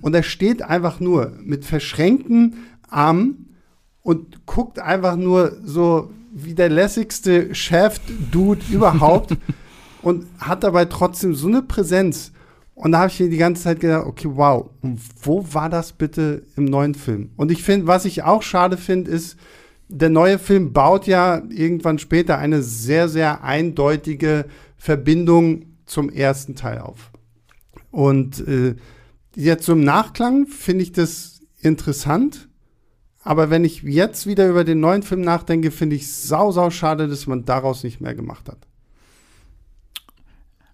Und er steht einfach nur mit verschränkten Armen und guckt einfach nur so wie der lässigste Chef-Dude überhaupt und hat dabei trotzdem so eine Präsenz. Und da habe ich mir die ganze Zeit gedacht, okay, wow, und wo war das bitte im neuen Film? Und ich finde, was ich auch schade finde, ist, der neue Film baut ja irgendwann später eine sehr, sehr eindeutige Verbindung zum ersten Teil auf. Und äh, jetzt so im Nachklang finde ich das interessant. Aber wenn ich jetzt wieder über den neuen Film nachdenke, finde ich es sau, sau schade, dass man daraus nicht mehr gemacht hat.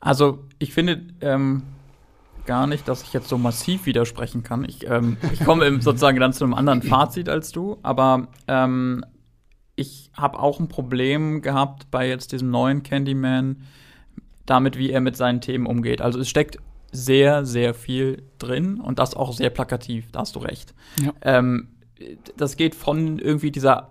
Also, ich finde ähm, gar nicht, dass ich jetzt so massiv widersprechen kann. Ich, ähm, ich komme sozusagen dann zu einem anderen Fazit als du, aber ähm, ich habe auch ein Problem gehabt bei jetzt diesem neuen Candyman damit, wie er mit seinen Themen umgeht. Also es steckt sehr, sehr viel drin und das auch sehr plakativ, da hast du recht. Ja. Ähm, das geht von irgendwie dieser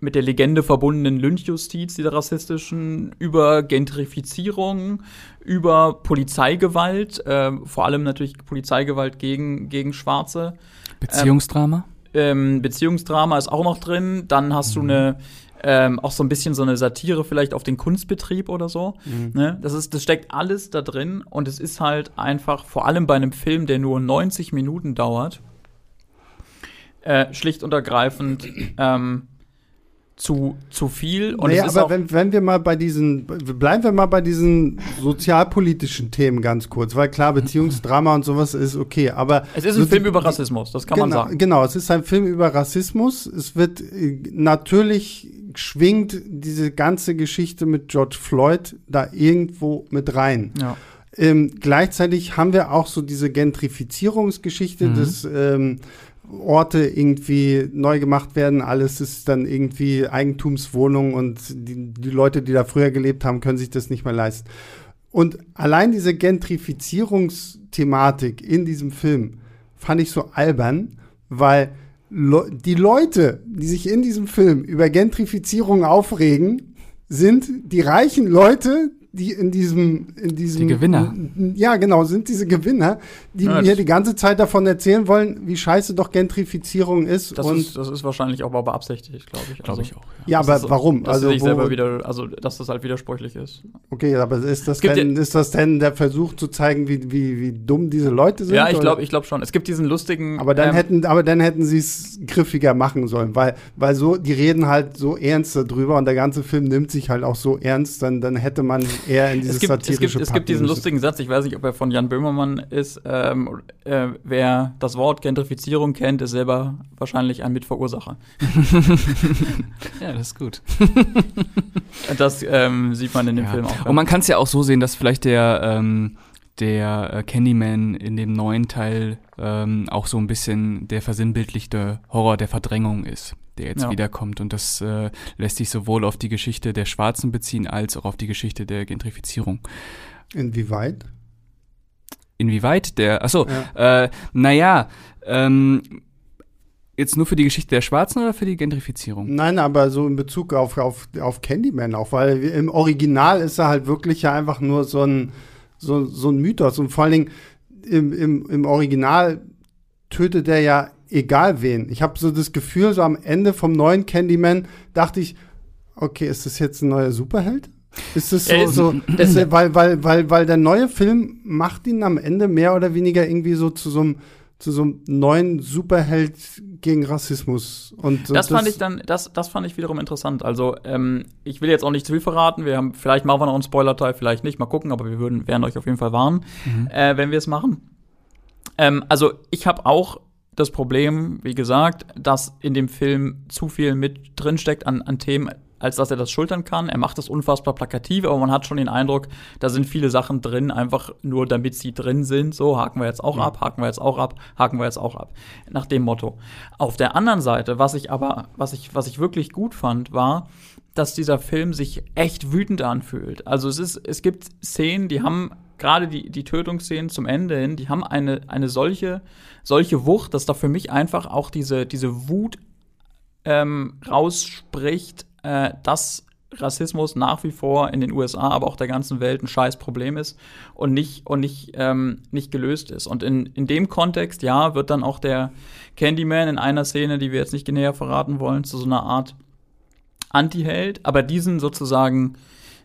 mit der Legende verbundenen Lynchjustiz, dieser rassistischen, über Gentrifizierung, über Polizeigewalt, ähm, vor allem natürlich Polizeigewalt gegen, gegen Schwarze. Beziehungsdrama? Ähm, Beziehungsdrama ist auch noch drin. Dann hast du eine ähm, auch so ein bisschen so eine Satire vielleicht auf den Kunstbetrieb oder so. Ne? Das, ist, das steckt alles da drin und es ist halt einfach, vor allem bei einem Film, der nur 90 Minuten dauert, äh, schlicht und ergreifend ähm, zu, zu viel. Und naja, es ist aber wenn, wenn wir mal bei diesen, bleiben wir mal bei diesen sozialpolitischen Themen ganz kurz, weil klar, Beziehungsdrama und sowas ist okay, aber es ist so ein Film über Rassismus, das kann genau, man sagen. Genau, es ist ein Film über Rassismus. Es wird äh, natürlich schwingt diese ganze Geschichte mit George Floyd da irgendwo mit rein. Ja. Ähm, gleichzeitig haben wir auch so diese Gentrifizierungsgeschichte, Mhm. dass ähm, Orte irgendwie neu gemacht werden. Alles ist dann irgendwie Eigentumswohnung und die, die Leute, die da früher gelebt haben, können sich das nicht mehr leisten. Und allein diese Gentrifizierungsthematik in diesem Film fand ich so albern, weil Le die Leute, die sich in diesem Film über Gentrifizierung aufregen, sind die reichen Leute, die in diesem, in diesem Die Gewinner. Ja, genau, sind diese Gewinner, die Ja, mir die ganze Zeit davon erzählen wollen, wie scheiße doch Gentrifizierung ist. Das, und ist, das ist wahrscheinlich auch mal beabsichtigt, glaube ich. Glaube Also, ich auch. ja, dass aber das- warum? Dass also, sich wo, selber wieder, also dass das halt widersprüchlich ist. okay, aber ist das, denn, ist das denn der Versuch zu zeigen, wie, wie, wie dumm diese Leute sind? Ja, ich glaube ich glaub schon. Es gibt diesen lustigen. Aber dann ähm, hätten, aber dann hätten sie es griffiger machen sollen, weil, weil so, die reden halt so ernst darüber und der ganze Film nimmt sich halt auch so ernst, dann, dann hätte man eher in dieses es gibt, es satirische gibt, es gibt diesen lustigen Satz, ich weiß nicht, ob er von Jan Böhmermann ist. Ähm, äh, wer das Wort Gentrifizierung kennt, ist selber wahrscheinlich ein Mitverursacher. Ja, das ist gut. Das ähm, sieht man in dem Ja. Film auch. Und man kann es ja auch so sehen, dass vielleicht der, ähm, der äh, Candyman in dem neuen Teil ähm, auch so ein bisschen der versinnbildlichte Horror der Verdrängung ist, der jetzt Ja. wiederkommt. Und das äh, lässt sich sowohl auf die Geschichte der Schwarzen beziehen, als auch auf die Geschichte der Gentrifizierung. Inwieweit? Inwieweit der, achso, äh, naja, ähm, jetzt nur für die Geschichte der Schwarzen oder für die Gentrifizierung? Nein, aber so in Bezug auf, auf, auf Candyman auch, weil im Original ist er halt wirklich ja einfach nur so ein, so, so ein Mythos. Und vor allen Dingen im, im, im Original tötet er ja egal wen. Ich habe so das Gefühl, so am Ende vom neuen Candyman dachte ich, okay, ist das jetzt ein neuer Superheld? Ist das so, Er ist- so ist er, weil, weil, weil, weil der neue Film macht ihn am Ende mehr oder weniger irgendwie so zu so einem zu so einem neuen Superheld gegen Rassismus. Und, das, das fand ich dann, das, das fand ich wiederum interessant. Also, ähm, ich will jetzt auch nicht zu viel verraten. Wir haben, vielleicht machen wir noch einen Spoiler-Teil, vielleicht nicht. Mal gucken, aber wir würden, werden euch auf jeden Fall warnen, mhm. äh, wenn wir es machen. Ähm, also, ich habe auch das Problem, wie gesagt, dass in dem Film zu viel mit drinsteckt an, an Themen, als dass er das schultern kann. Er macht das unfassbar plakativ, aber man hat schon den Eindruck, da sind viele Sachen drin, einfach nur damit sie drin sind. So, haken wir jetzt auch ab, haken wir jetzt auch ab, haken wir jetzt auch ab. Nach dem Motto. Auf der anderen Seite, was ich aber, was ich, was ich wirklich gut fand, war, dass dieser Film sich echt wütend anfühlt. Also es ist, es gibt Szenen, die haben gerade die, die Tötungsszenen zum Ende hin, die haben eine, eine solche, solche Wucht, dass da für mich einfach auch diese, diese Wut ähm, rausspricht, äh, dass Rassismus nach wie vor in den USA, aber auch der ganzen Welt ein scheiß Problem ist und nicht, und nicht, ähm, nicht gelöst ist. Und in, in dem Kontext, ja, wird dann auch der Candyman in einer Szene, die wir jetzt nicht näher verraten wollen, zu so einer Art Anti-Held. Aber diesen sozusagen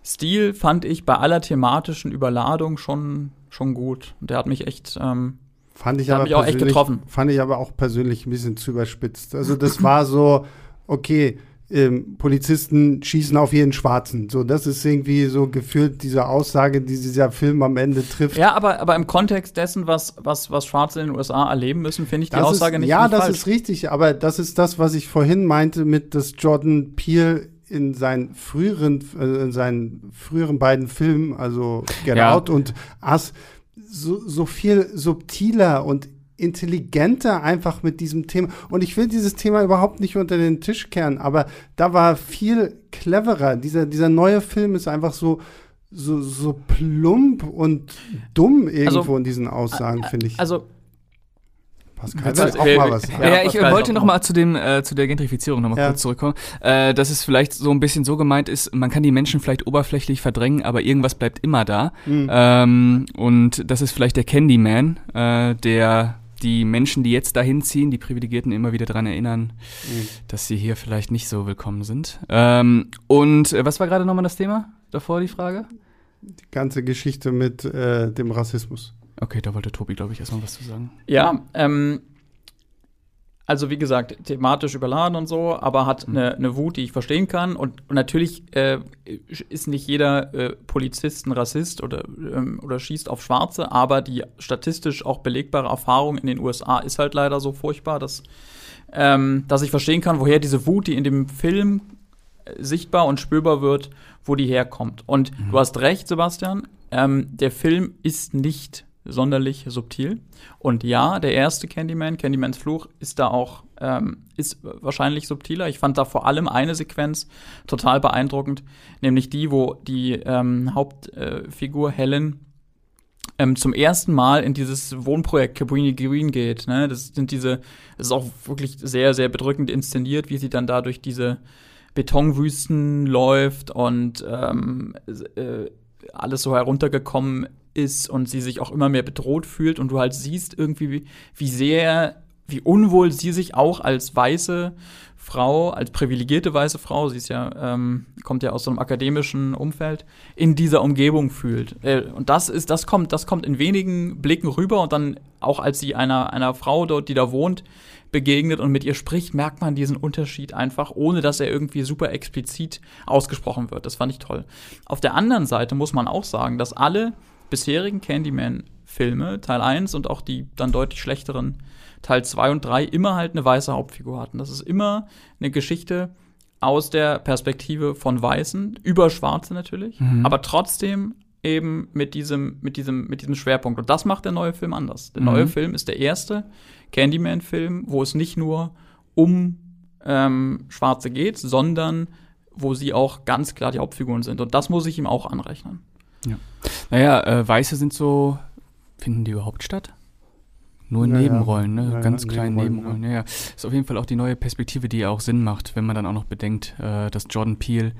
Stil fand ich bei aller thematischen Überladung schon, schon gut. Der hat mich echt, ähm, fand ich aber mich auch echt getroffen. Fand ich aber auch persönlich ein bisschen zu überspitzt. Also das war so, okay, ähm, Polizisten schießen auf jeden Schwarzen. So, das ist irgendwie so gefühlt diese Aussage, die dieser Film am Ende trifft. Ja, aber, aber im Kontext dessen, was, was, was Schwarze in den USA erleben müssen, finde ich die das Aussage ist, nicht Ja, nicht das falsch. ist richtig, aber das ist das, was ich vorhin meinte, mit dass Jordan Peele in seinen früheren, äh, in seinen früheren beiden Filmen, also Get ja. Out und Us, so, so viel subtiler und intelligenter einfach mit diesem Thema. Und ich will dieses Thema überhaupt nicht unter den Tisch kehren, aber da war viel cleverer. Dieser, dieser neue Film ist einfach so, so, so plump und dumm irgendwo also, in diesen Aussagen, finde ich. Also Pascal will auch äh, mal was. Ja, ja ich Pascal wollte noch mal zu dem äh, zu der Gentrifizierung noch mal ja. kurz zurückkommen, äh, dass es vielleicht so ein bisschen so gemeint ist, man kann die Menschen vielleicht oberflächlich verdrängen, aber irgendwas bleibt immer da. Mhm. Ähm, und das ist vielleicht der Candyman, äh, der die Menschen, die jetzt dahin ziehen, die Privilegierten immer wieder daran erinnern, mhm. dass sie hier vielleicht nicht so willkommen sind. Ähm, und äh, was war gerade nochmal das Thema davor, die Frage? Die ganze Geschichte mit äh, dem Rassismus. Okay, da wollte Tobi, glaube ich, erstmal was zu sagen. Ja, ähm, also wie gesagt, thematisch überladen und so, aber hat mhm. eine, eine Wut, die ich verstehen kann. Und, und natürlich äh, ist nicht jeder äh, Polizist ein Rassist oder, ähm, oder schießt auf Schwarze, aber die statistisch auch belegbare Erfahrung in den USA ist halt leider so furchtbar, dass, ähm, dass ich verstehen kann, woher diese Wut, die in dem Film äh, sichtbar und spürbar wird, wo die herkommt. Und mhm. du hast recht, Sebastian, ähm, der Film ist nicht sonderlich subtil. Und ja, der erste Candyman, Candymans Fluch, ist da auch, ähm, ist wahrscheinlich subtiler. Ich fand da vor allem eine Sequenz total beeindruckend, nämlich die, wo die ähm, Hauptfigur äh, Helen ähm, zum ersten Mal in dieses Wohnprojekt Cabrini Green geht. Ne? Das sind diese, das ist auch wirklich sehr, sehr bedrückend inszeniert, wie sie dann da durch diese Betonwüsten läuft und ähm, äh, alles so heruntergekommen ist und sie sich auch immer mehr bedroht fühlt und du halt siehst irgendwie, wie, sehr, wie unwohl sie sich auch als weiße Frau, als privilegierte weiße Frau, sie ist ja, ähm, kommt ja aus so einem akademischen Umfeld, in dieser Umgebung fühlt. Äh, und das ist, das kommt, das kommt in wenigen Blicken rüber und dann auch als sie einer, einer Frau dort, die da wohnt, begegnet und mit ihr spricht, merkt man diesen Unterschied einfach, ohne dass er irgendwie super explizit ausgesprochen wird. Das fand ich toll. Auf der anderen Seite muss man auch sagen, dass alle bisherigen Candyman-Filme, Teil 1 und auch die dann deutlich schlechteren Teil 2 und 3, immer halt eine weiße Hauptfigur hatten. Das ist immer eine Geschichte aus der Perspektive von Weißen, über Schwarze natürlich, mhm. aber trotzdem eben mit diesem, mit diesem, mit diesem Schwerpunkt. Und das macht der neue Film anders. Der mhm. neue Film ist der erste Candyman-Film, wo es nicht nur um ähm, Schwarze geht, sondern wo sie auch ganz klar die Hauptfiguren sind. Und das muss ich ihm auch anrechnen. Ja. Naja, äh, Weiße sind so, finden die überhaupt statt? Nur in ja, Nebenrollen, ne? Ja, Ganz kleine Nebenrollen. Ja. ja, Ist auf jeden Fall auch die neue Perspektive, die ja auch Sinn macht, wenn man dann auch noch bedenkt, äh, dass Jordan Peele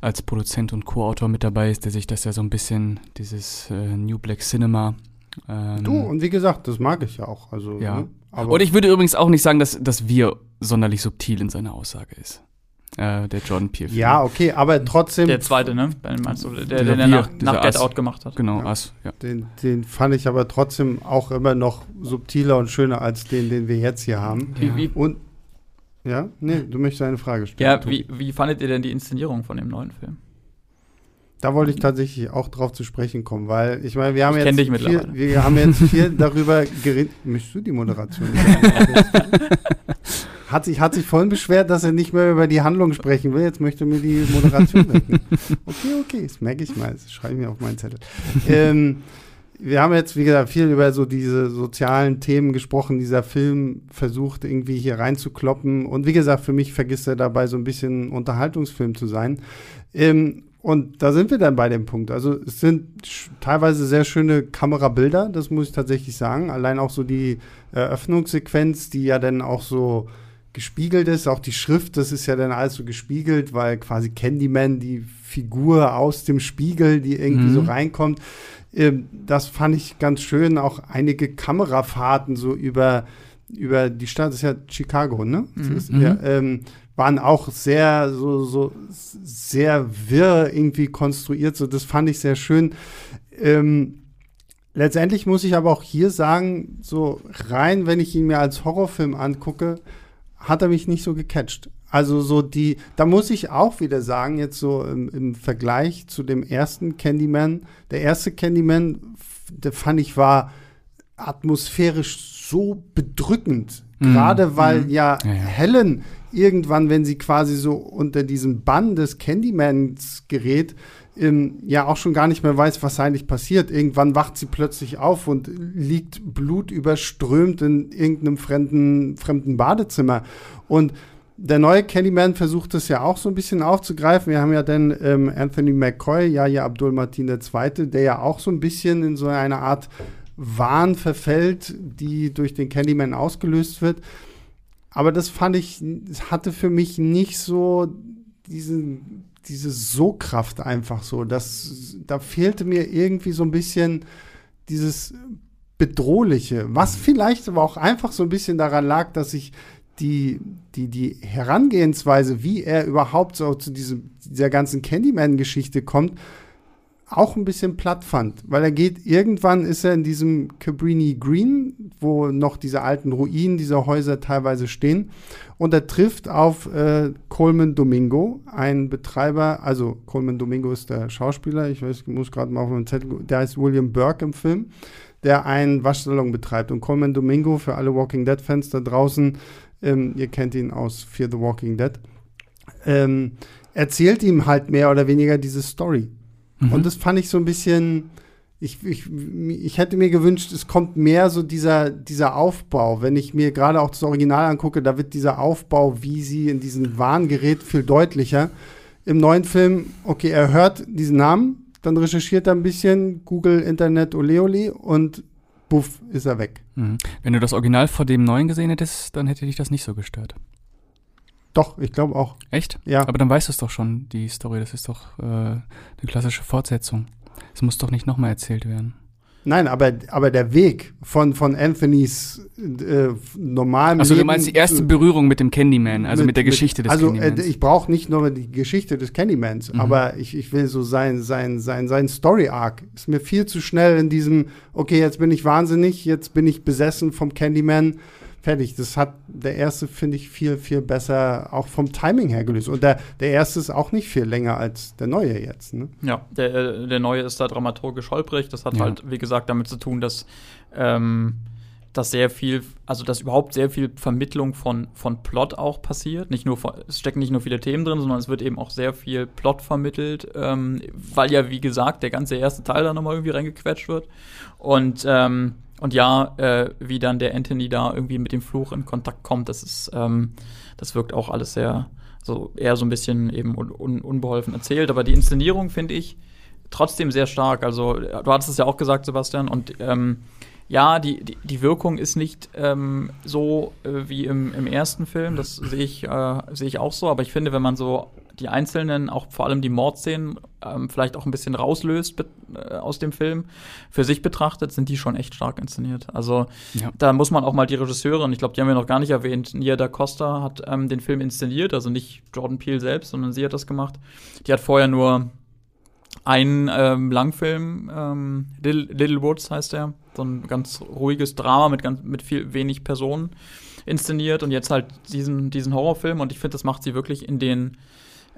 als Produzent und Co-Autor mit dabei ist, der sich das ja so ein bisschen, dieses äh, New Black Cinema. Ähm, du, und wie gesagt, das mag ich ja auch. Also, ja. Ne? und ich würde übrigens auch nicht sagen, dass, dass wir sonderlich subtil in seiner Aussage ist. Äh, der Jordan Peele. Ja, okay, aber trotzdem. Der zweite, ne? Meinst du, der, der, der nach, nach Get Us. Out gemacht hat. Genau, Ja. Us, ja. Den, den fand ich aber trotzdem auch immer noch subtiler und schöner als den, den wir jetzt hier haben. Wie, wie, Und ja, nee, du möchtest eine Frage stellen. ja, wie, wie fandet ihr denn die Inszenierung von dem neuen Film? Da wollte ich tatsächlich auch drauf zu sprechen kommen, weil ich meine, wir haben Ich jetzt dich viel, wir haben jetzt viel darüber geredet. Möchtest du die Moderation? hat sich hat sich vorhin beschwert, dass er nicht mehr über die Handlung sprechen will. Jetzt möchte er mir die Moderation wegnehmen. Okay, okay, das merke ich mal. Das schreibe ich mir auf meinen Zettel. ähm, wir haben jetzt, wie gesagt, viel über so diese sozialen Themen gesprochen. Dieser Film versucht irgendwie hier reinzukloppen. Und wie gesagt, für mich vergisst er dabei so ein bisschen Unterhaltungsfilm zu sein. Ähm, und da sind wir dann bei dem Punkt. Also es sind teilweise sehr schöne Kamerabilder, das muss ich tatsächlich sagen. Allein auch so die Eröffnungssequenz, die ja dann auch so gespiegelt ist, auch die Schrift, das ist ja dann alles so gespiegelt, weil quasi Candyman, die Figur aus dem Spiegel, die irgendwie Mhm. so reinkommt. Ähm, das fand ich ganz schön. Auch einige Kamerafahrten so über, über die Stadt, das ist ja Chicago, ne? Mhm. ist, ja, ähm, waren auch sehr, so, so, sehr wirr irgendwie konstruiert. So, das fand ich sehr schön. Ähm, letztendlich muss ich aber auch hier sagen, so rein, wenn ich ihn mir als Horrorfilm angucke, hat er mich nicht so gecatcht. Also so die, da muss ich auch wieder sagen, jetzt so im, im Vergleich zu dem ersten Candyman, der erste Candyman, der fand ich war atmosphärisch so bedrückend. Mhm. Gerade weil Mhm. ja, Ja, ja. Helen irgendwann, wenn sie quasi so unter diesem Bann des Candymans gerät, ähm, ja auch schon gar nicht mehr weiß, was eigentlich passiert. Irgendwann wacht sie plötzlich auf und liegt blutüberströmt in irgendeinem fremden, fremden Badezimmer. Und der neue Candyman versucht es ja auch so ein bisschen aufzugreifen. Wir haben ja dann ähm, Anthony McCoy, ja, ja, Abdul Martin II., der ja auch so ein bisschen in so eine Art Wahn verfällt, die durch den Candyman ausgelöst wird. Aber das fand ich, hatte für mich nicht so diesen, diese So-Kraft einfach so. Das, da fehlte mir irgendwie so ein bisschen dieses Bedrohliche, was vielleicht aber auch einfach so ein bisschen daran lag, dass ich die, die, die Herangehensweise, wie er überhaupt so zu diesem, dieser ganzen Candyman-Geschichte kommt, auch ein bisschen platt fand, weil er geht, irgendwann ist er in diesem Cabrini Green, wo noch diese alten Ruinen dieser Häuser teilweise stehen, und er trifft auf äh, Coleman Domingo, ein Betreiber, also Coleman Domingo ist der Schauspieler, ich weiß, ich muss gerade mal auf meinen Zettel, der heißt William Burke im Film, der einen Waschsalon betreibt. Und Coleman Domingo, für alle Walking Dead-Fans da draußen, ähm, ihr kennt ihn aus Fear the Walking Dead, ähm, erzählt ihm halt mehr oder weniger diese Story. Mhm. Und das fand ich so ein bisschen, ich, ich, ich hätte mir gewünscht, es kommt mehr so dieser, dieser Aufbau. Wenn ich mir gerade auch das Original angucke, da wird dieser Aufbau, wie sie in diesen Wahn gerät, viel deutlicher. Im neuen Film, okay, er hört diesen Namen, dann recherchiert er ein bisschen, Google, Internet, Oleoli und buff, ist er weg. Mhm. Wenn du das Original vor dem neuen gesehen hättest, dann hätte dich das nicht so gestört. Doch, ich glaube auch. Echt? Ja. Aber dann weißt du es doch schon, die Story. Das ist doch äh, eine klassische Fortsetzung. Es muss doch nicht nochmal erzählt werden. Nein, aber, aber der Weg von, von Anthonys äh, normalem Also du meinst die erste Berührung mit dem Candyman, also mit, der Geschichte des also, Candymans. Also ich brauche nicht nur die Geschichte des Candymans, Mhm. aber ich, ich will so sein, sein, sein, sein Story-Arc. Ist mir viel zu schnell in diesem, okay, jetzt bin ich wahnsinnig, jetzt bin ich besessen vom Candyman. Fertig. Das hat der erste, finde ich, viel, viel besser auch vom Timing her gelöst. Und der, der erste ist auch nicht viel länger als der neue jetzt. Ne? Ja, der, äh, der neue ist da dramaturgisch holprig. Das hat Ja. halt, wie gesagt, damit zu tun, dass, ähm, dass sehr viel, also dass überhaupt sehr viel Vermittlung von, von Plot auch passiert. Nicht nur von, es stecken nicht nur viele Themen drin, sondern es wird eben auch sehr viel Plot vermittelt, ähm, weil ja, wie gesagt, der ganze erste Teil da nochmal irgendwie reingequetscht wird. Und, ähm, und ja, äh, wie dann der Anthony da irgendwie mit dem Fluch in Kontakt kommt, das ist, ähm, das wirkt auch alles sehr, so eher so ein bisschen eben un un unbeholfen erzählt. Aber die Inszenierung finde ich trotzdem sehr stark. Also, du hattest es ja auch gesagt, Sebastian, und ähm, ja, die, die, die Wirkung ist nicht ähm, so äh, wie im, im ersten Film, das sehe ich, äh, sehe ich auch so, aber ich finde, wenn man so die einzelnen, auch vor allem die Mordszenen, ähm, vielleicht auch ein bisschen rauslöst äh, aus dem Film, für sich betrachtet, sind die schon echt stark inszeniert. Also ja. da muss man auch mal die Regisseurin, ich glaube, die haben wir noch gar nicht erwähnt, Nia da Costa hat ähm, den Film inszeniert, also nicht Jordan Peele selbst, sondern sie hat das gemacht. Die hat vorher nur einen ähm, Langfilm, ähm, Little, Little Woods heißt der, so ein ganz ruhiges Drama mit ganz mit viel wenig Personen inszeniert und jetzt halt diesen diesen Horrorfilm und ich finde, das macht sie wirklich in den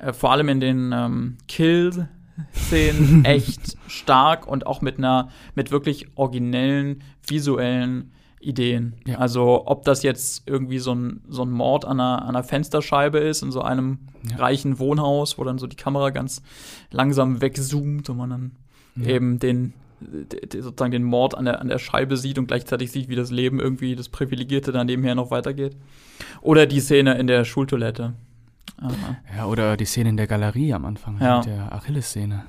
äh, vor allem in den ähm, Kill Szenen echt stark und auch mit einer mit wirklich originellen visuellen Ideen. Ja. Also ob das jetzt irgendwie so ein, so ein Mord an einer, an einer Fensterscheibe ist, in so einem ja. reichen Wohnhaus, wo dann so die Kamera ganz langsam wegzoomt und man dann ja. eben den sozusagen den Mord an der, an der Scheibe sieht und gleichzeitig sieht, wie das Leben irgendwie das Privilegierte dann nebenher noch weitergeht. Oder die Szene in der Schultoilette. Aha. Ja, oder die Szene in der Galerie am Anfang, ja. der Achilles-Szene.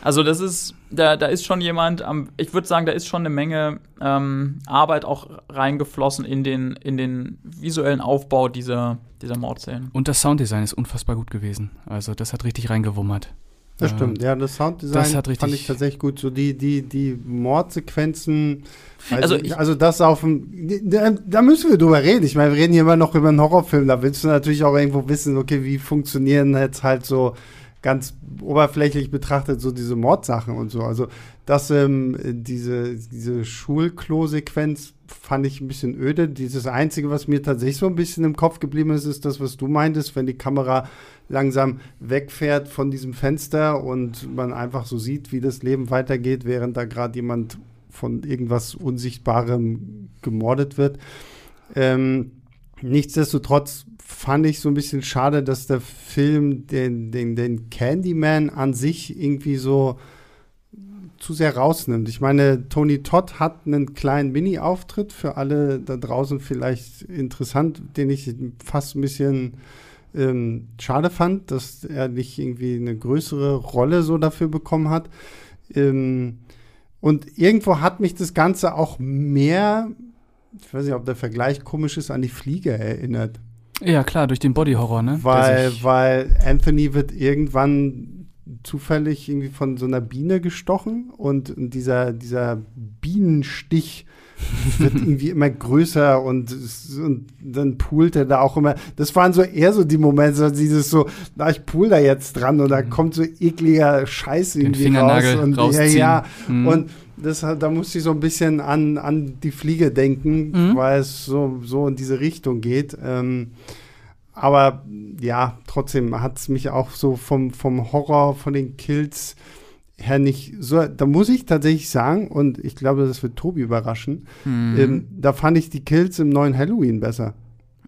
Also das ist, da, da ist schon jemand, ähm, ich würde sagen, da ist schon eine Menge ähm, Arbeit auch reingeflossen in den, in den visuellen Aufbau dieser, dieser Mordszenen. Und das Sounddesign ist unfassbar gut gewesen. Also das hat richtig reingewummert. Das stimmt, ja, das Sounddesign das fand ich tatsächlich gut. So die, die, die Mordsequenzen, also, also, also das auf dem, da, da, müssen wir drüber reden. Ich meine, wir reden hier immer noch über einen Horrorfilm, da willst du natürlich auch irgendwo wissen, okay, wie funktionieren jetzt halt so ganz oberflächlich betrachtet so diese Mordsachen und so. Also das, ähm, diese, diese Schulklo-Sequenz fand ich ein bisschen öde. Dieses Einzige, was mir tatsächlich so ein bisschen im Kopf geblieben ist, ist das, was du meintest, wenn die Kamera langsam wegfährt von diesem Fenster und man einfach so sieht, wie das Leben weitergeht, während da gerade jemand von irgendwas Unsichtbarem gemordet wird. Ähm, nichtsdestotrotz fand ich so ein bisschen schade, dass der Film den, den, den Candyman an sich irgendwie so zu sehr rausnimmt. Ich meine, Tony Todd hat einen kleinen Mini-Auftritt für alle da draußen vielleicht interessant, den ich fast ein bisschen ähm, schade fand, dass er nicht irgendwie eine größere Rolle so dafür bekommen hat. Ähm, und irgendwo hat mich das Ganze auch mehr, ich weiß nicht, ob der Vergleich komisch ist, an die Fliege erinnert. Ja, klar, durch den Body-Horror, ne? Weil, weil Anthony wird irgendwann zufällig irgendwie von so einer Biene gestochen und dieser, dieser Bienenstich wird irgendwie immer größer und, und dann poolt er da auch immer. Das waren so eher so die Momente, dieses so, na, ich pool da jetzt dran und da mhm. kommt so ekliger Scheiß irgendwie raus. Und, ja, ja. Mhm. Und das, da musste ich so ein bisschen an, an die Fliege denken, mhm. weil es so, so in diese Richtung geht. Ähm, aber ja, trotzdem hat es mich auch so vom, vom Horror, von den Kills her nicht so, da muss ich tatsächlich sagen, und ich glaube, das wird Tobi überraschen, mhm. ähm, da fand ich die Kills im neuen Halloween besser.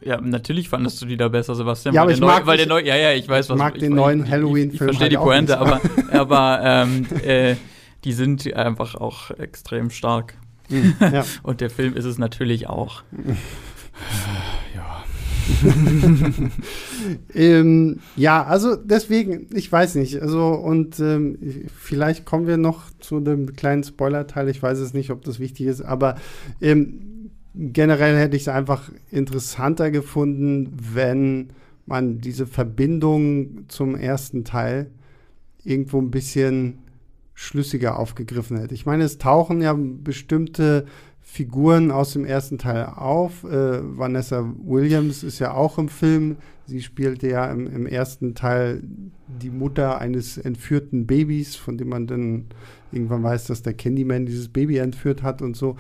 Ja, natürlich fandest du die da besser, Sebastian. Ja, aber ich mag, weil der neue, ja, ja, ich weiß, was mag ich, den ich, neuen Halloween-Film. Ich, ich verstehe halt die Pointe, aber, aber ähm, äh, die sind einfach auch extrem stark. Mhm, ja. Und der Film ist es natürlich auch. ja. ähm, ja, also deswegen, ich weiß nicht. Also, und ähm, vielleicht kommen wir noch zu dem kleinen Spoiler-Teil. Ich weiß es nicht, ob das wichtig ist, aber ähm, generell hätte ich es einfach interessanter gefunden, wenn man diese Verbindung zum ersten Teil irgendwo ein bisschen schlüssiger aufgegriffen hätte. Ich meine, es tauchen ja bestimmte Figuren aus dem ersten Teil auf. Äh, Vanessa Williams ist ja auch im Film. Sie spielte ja im, im, ersten Teil die Mutter eines entführten Babys, von dem man dann irgendwann weiß, dass der Candyman dieses Baby entführt hat und so.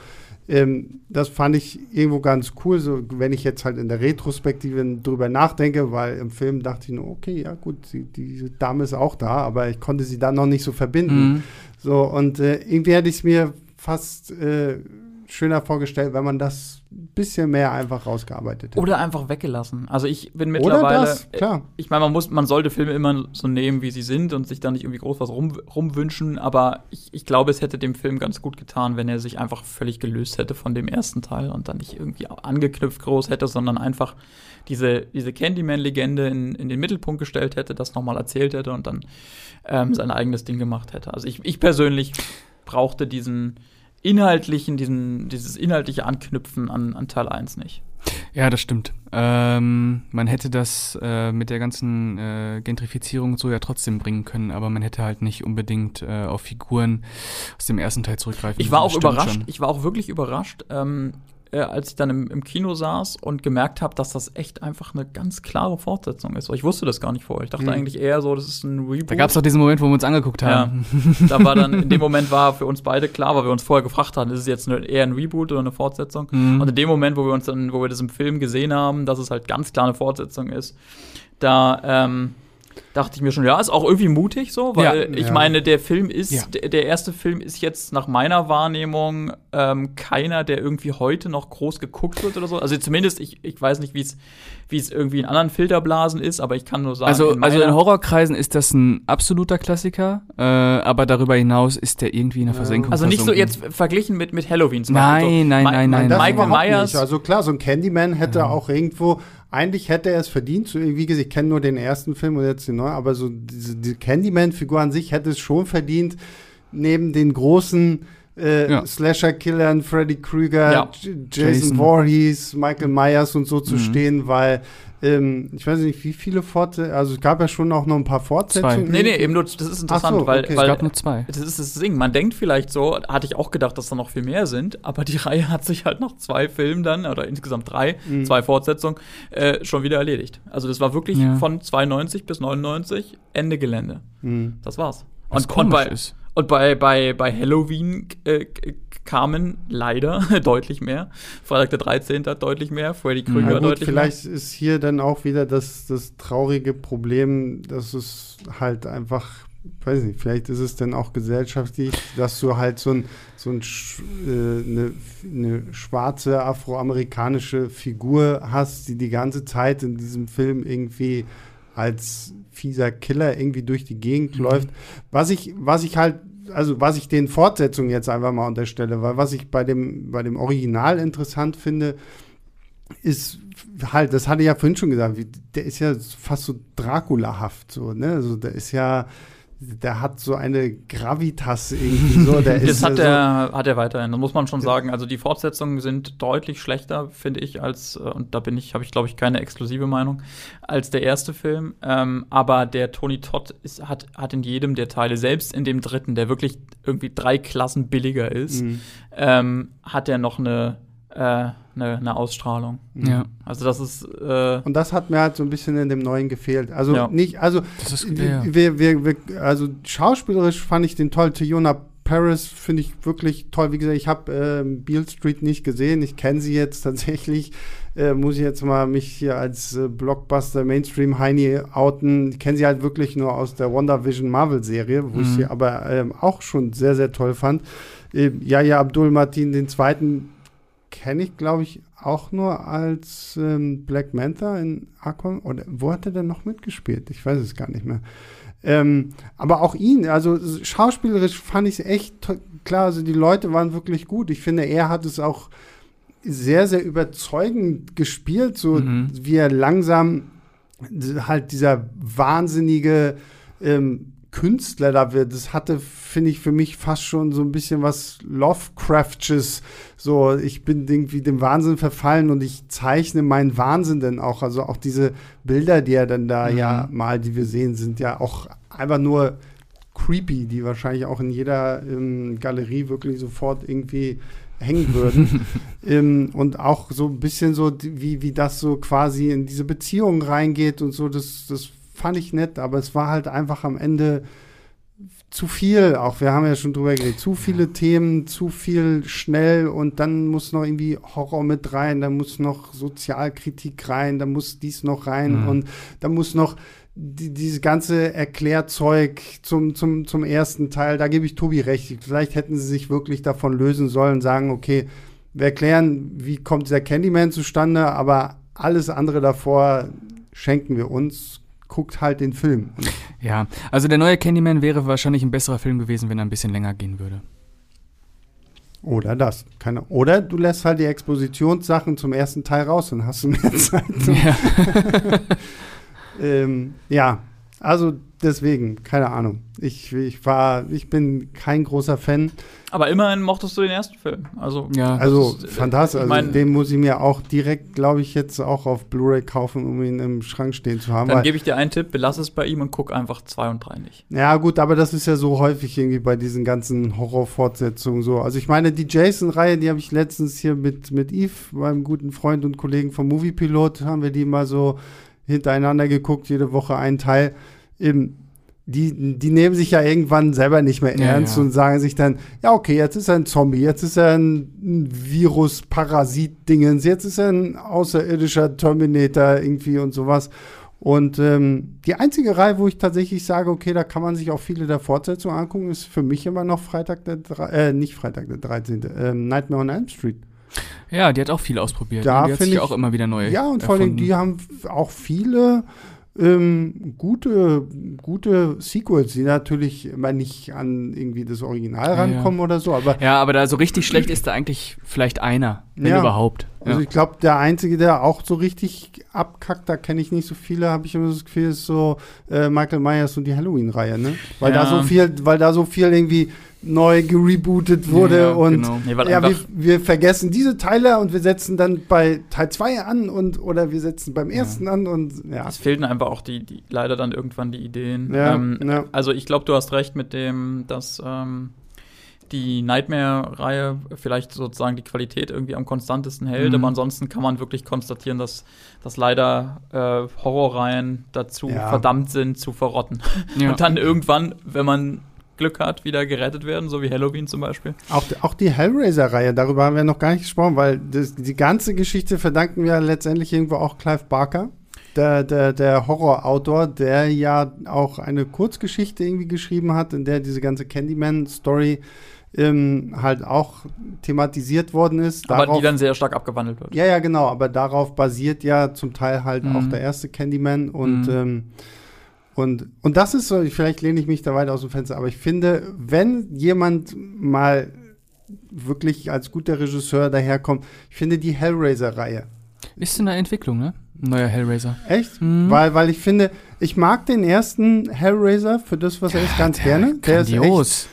Ähm, das fand ich irgendwo ganz cool, so wenn ich jetzt halt in der Retrospektive drüber nachdenke, weil im Film dachte ich nur, okay, ja gut, die, diese Dame ist auch da, aber ich konnte sie dann noch nicht so verbinden. Mhm. So, und äh, irgendwie hätte ich es mir fast äh, schöner vorgestellt, wenn man das ein bisschen mehr einfach rausgearbeitet hätte. Oder einfach weggelassen. Also ich bin mittlerweile. Oder das, äh, klar. Ich meine, man muss, man sollte Filme immer so nehmen, wie sie sind und sich da nicht irgendwie groß was rum, rumwünschen. Aber ich, ich glaube, es hätte dem Film ganz gut getan, wenn er sich einfach völlig gelöst hätte von dem ersten Teil und dann nicht irgendwie angeknüpft groß hätte, sondern einfach diese, diese Candyman-Legende in, in den Mittelpunkt gestellt hätte, das nochmal erzählt hätte und dann ähm, sein eigenes Ding gemacht hätte. Also ich, ich persönlich brauchte diesen inhaltlichen, diesen, dieses inhaltliche Anknüpfen an, an Teil 1 nicht. Ja, das stimmt. Ähm, man hätte das äh, mit der ganzen äh, Gentrifizierung so ja trotzdem bringen können, aber man hätte halt nicht unbedingt äh, auf Figuren aus dem ersten Teil zurückgreifen Ich war auch überrascht, schon. ich war auch wirklich überrascht, ähm, äh, als ich dann im, im Kino saß und gemerkt habe, dass das echt einfach eine ganz klare Fortsetzung ist. Ich wusste das gar nicht vorher. Ich dachte mhm. eigentlich eher so, das ist ein Reboot. Da gab es doch diesen Moment, wo wir uns angeguckt haben. Ja. da war dann, in dem Moment war für uns beide klar, weil wir uns vorher gefragt hatten, ist es jetzt eine, eher ein Reboot oder eine Fortsetzung? Mhm. Und in dem Moment, wo wir uns dann, wo wir das im Film gesehen haben, dass es halt ganz klar eine Fortsetzung ist, da, ähm, dachte ich mir schon, ja, ist auch irgendwie mutig so, weil ja, ich ja. meine, der Film ist, ja. der erste Film ist jetzt nach meiner Wahrnehmung ähm, keiner, der irgendwie heute noch groß geguckt wird oder so. Also zumindest, ich, ich weiß nicht, wie es wie es irgendwie in anderen Filterblasen ist, aber ich kann nur sagen. Also in, also in Horrorkreisen ist das ein absoluter Klassiker, äh, aber darüber hinaus ist der irgendwie in der Versenkung. Also nicht so jetzt verglichen mit, mit Halloween Nein, so, nein, nein, nein, nein. Michael Myers. Also klar, so ein Candyman hätte auch irgendwo eigentlich hätte er es verdient. Wie gesagt, ich kenne nur den ersten Film und jetzt den neuen, aber so diese, die Candyman-Figur an sich hätte es schon verdient, neben den großen äh, ja. Slasher-Killern, Freddy Krüger, ja. Jason, Jason Voorhees, Michael Myers und so zu mhm. stehen, weil ähm, ich weiß nicht, wie viele Fortsetzungen, also es gab ja schon auch noch ein paar Fortsetzungen. Zwei. Nee, nee, eben nur, das ist interessant, so, weil, okay. weil es gab nur zwei. Das ist das Ding, man denkt vielleicht so, hatte ich auch gedacht, dass da noch viel mehr sind, aber die Reihe hat sich halt nach zwei Filmen dann, oder insgesamt drei, mhm. zwei Fortsetzungen, äh, schon wieder erledigt. Also das war wirklich ja. von 92 bis 99 Ende Gelände. Mhm. Das war's. Was und, und bei, ist. Und bei, bei, bei Halloween äh, kamen leider deutlich mehr. Freitag der 13. hat deutlich mehr, Freddy Krüger gut, deutlich vielleicht mehr. ist hier dann auch wieder das, das traurige Problem, dass es halt einfach, weiß nicht, vielleicht ist es dann auch gesellschaftlich, dass du halt so, ein, so ein, äh, eine, eine schwarze afroamerikanische Figur hast, die die ganze Zeit in diesem Film irgendwie als fieser Killer irgendwie durch die Gegend mhm. läuft. Was ich, was ich halt, also was ich den Fortsetzungen jetzt einfach mal unterstelle, weil was ich bei dem, bei dem Original interessant finde, ist halt, das hatte ich ja vorhin schon gesagt, der ist ja fast so Dracula-haft, so, ne? Also der ist ja, der hat so eine Gravitas irgendwie so. Der das hat, er, hat er weiterhin, das muss man schon sagen. Also die Fortsetzungen sind deutlich schlechter, finde ich, als, äh, und da bin ich, habe ich, glaube ich, keine exklusive Meinung, als der erste Film. Ähm, aber der Tony Todd ist, hat, hat in jedem der Teile, selbst in dem dritten, der wirklich irgendwie drei Klassen billiger ist, mhm. ähm, hat er noch eine äh, eine, eine Ausstrahlung. Ja. Also das ist äh und das hat mir halt so ein bisschen in dem neuen gefehlt. Also ja. nicht, also ist, ja. wir, wir, wir, also schauspielerisch fand ich den toll. Tiona Paris finde ich wirklich toll. Wie gesagt, ich habe äh, Beale Street nicht gesehen. Ich kenne sie jetzt tatsächlich. Äh, muss ich jetzt mal mich hier als äh, Blockbuster Mainstream Heini outen. Ich kenne sie halt wirklich nur aus der WandaVision Marvel Serie, wo mhm. ich sie aber ähm, auch schon sehr, sehr toll fand. Äh, ja, ja, Abdul Martin, den zweiten kenne ich, glaube ich, auch nur als ähm, Black Manther in Aquaman. Oder wo hat er denn noch mitgespielt? Ich weiß es gar nicht mehr. Ähm, aber auch ihn, also schauspielerisch fand ich es echt klar. Also die Leute waren wirklich gut. Ich finde, er hat es auch sehr, sehr überzeugend gespielt, so mhm. wie er langsam halt dieser wahnsinnige ähm, Künstler da wird. Das hatte, finde ich, für mich fast schon so ein bisschen was Lovecraftsches. So, ich bin irgendwie dem Wahnsinn verfallen und ich zeichne meinen Wahnsinn dann auch. Also auch diese Bilder, die er dann da mhm. ja mal, die wir sehen, sind ja auch einfach nur creepy, die wahrscheinlich auch in jeder ähm, Galerie wirklich sofort irgendwie hängen würden. ähm, und auch so ein bisschen so, wie, wie das so quasi in diese Beziehung reingeht und so, das, das fand ich nett, aber es war halt einfach am Ende zu viel, auch wir haben ja schon drüber geredet, zu viele ja. Themen, zu viel schnell und dann muss noch irgendwie Horror mit rein, da muss noch Sozialkritik rein, da muss dies noch rein mhm. und da muss noch die, dieses ganze Erklärzeug zum, zum, zum ersten Teil, da gebe ich Tobi recht. Vielleicht hätten sie sich wirklich davon lösen sollen, sagen, okay, wir erklären, wie kommt dieser Candyman zustande, aber alles andere davor schenken wir uns, guckt halt den Film. Ja, also der neue Candyman wäre wahrscheinlich ein besserer Film gewesen, wenn er ein bisschen länger gehen würde. Oder das. Keine, oder du lässt halt die Expositionssachen zum ersten Teil raus und hast du mehr Zeit. Ja. ähm, ja. Also deswegen, keine Ahnung. Ich, ich war, ich bin kein großer Fan. Aber immerhin mochtest du den ersten Film. Also, Ja. Also ist, äh, fantastisch. also, den muss ich mir auch direkt, glaube ich, jetzt auch auf Blu-ray kaufen, um ihn im Schrank stehen zu haben. dann gebe ich dir einen Tipp, belass es bei ihm und guck einfach zwei und drei nicht. ja, gut, aber das ist ja so häufig irgendwie bei diesen ganzen Horrorfortsetzungen so. Also ich meine, die Jason-Reihe, die habe ich letztens hier mit, mit Yves, meinem guten Freund und Kollegen vom Moviepilot, haben wir die mal so hintereinander geguckt, jede Woche ein Teil. Eben, die, die nehmen sich ja irgendwann selber nicht mehr Ja, ernst ja. und sagen sich dann, ja, okay, jetzt ist er ein Zombie, jetzt ist er ein, ein Virus-Parasit-Dingens, jetzt ist er ein außerirdischer Terminator irgendwie und sowas. Und ähm, die einzige Reihe, wo ich tatsächlich sage, okay, da kann man sich auch viele der Fortsetzungen angucken, ist für mich immer noch Freitag der, äh, nicht Freitag der 13., ähm, Nightmare on Elm Street. Ja, die hat auch viel ausprobiert. Da die hat sich ich- auch immer wieder neu Ja, und vor allem, die haben auch viele ähm, gute, gute Sequels, die natürlich immer nicht an irgendwie das Original Ja, ja. rankommen oder so, aber Ja, aber da so richtig schlecht ist da eigentlich vielleicht einer, wenn Ja. überhaupt. Also Ja. ich glaube, der Einzige, der auch so richtig abkackt, da kenne ich nicht so viele, habe ich immer das Gefühl, ist so äh, Michael Myers und die Halloween-Reihe, ne? Weil da so viel, weil da so viel irgendwie neu gerebootet wurde Ja, und genau. Nee, ja, wir, wir vergessen diese Teile und wir setzen dann bei Teil 2 an und oder wir setzen beim ersten an und ja. es fehlten einfach auch die, die leider dann irgendwann die Ideen. Ja, ähm, ja. Also ich glaube, du hast recht mit dem, dass ähm, die Nightmare-Reihe vielleicht sozusagen die Qualität irgendwie am konstantesten hält, Mhm. aber ansonsten kann man wirklich konstatieren, dass, dass leider äh, Horrorreihen dazu Ja. verdammt sind zu verrotten. Ja. Und dann irgendwann, wenn man Glück hat, wieder gerettet werden, so wie Halloween zum Beispiel. Auch, auch die Hellraiser-Reihe, darüber haben wir noch gar nicht gesprochen, weil das, die ganze Geschichte verdanken wir letztendlich irgendwo auch Clive Barker, der, der, der Horrorautor, der ja auch eine Kurzgeschichte irgendwie geschrieben hat, in der diese ganze Candyman-Story ähm, halt auch thematisiert worden ist. aber Darauf- die dann sehr stark abgewandelt wird. ja, ja, genau, aber darauf basiert ja zum Teil halt Mhm. auch der erste Candyman und, Mhm. ähm, und, und das ist so, vielleicht lehne ich mich da weit aus dem Fenster, aber ich finde, wenn jemand mal wirklich als guter Regisseur daherkommt, ich finde die Hellraiser-Reihe. Ist in der Entwicklung, ne? Ein neuer Hellraiser. Echt? Mhm. Weil, weil ich finde, ich mag den ersten Hellraiser für das, was er ist, ganz gerne. Der ist echt, Grandios.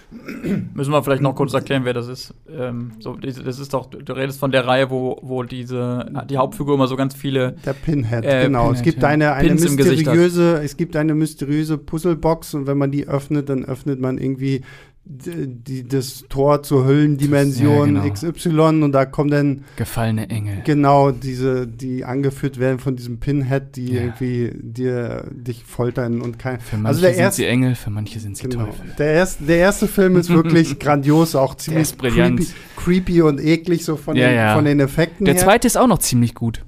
Müssen wir vielleicht noch kurz erklären, wer das ist. Ähm, so, das ist doch, du redest von der Reihe, wo, wo diese, die Hauptfigur immer so ganz viele Der Pinhead, Äh, genau. es Pinhead, gibt ja. eine, eine Pins mysteriöse, es gibt eine mysteriöse Puzzlebox und wenn man die öffnet, dann öffnet man irgendwie die, das Tor zur Höllendimension Ja, genau. XY und da kommen dann Gefallene Engel. genau diese, die angeführt werden von diesem Pinhead, die Ja. irgendwie dir dich foltern und kein. Für manche Also der sind erste- sie Engel, für manche sind sie Genau. Teufel. Der, erste, der erste Film ist wirklich grandios, auch ziemlich. Creepy, creepy und eklig so von, Ja, den, von den Effekten Der her. zweite ist auch noch ziemlich gut.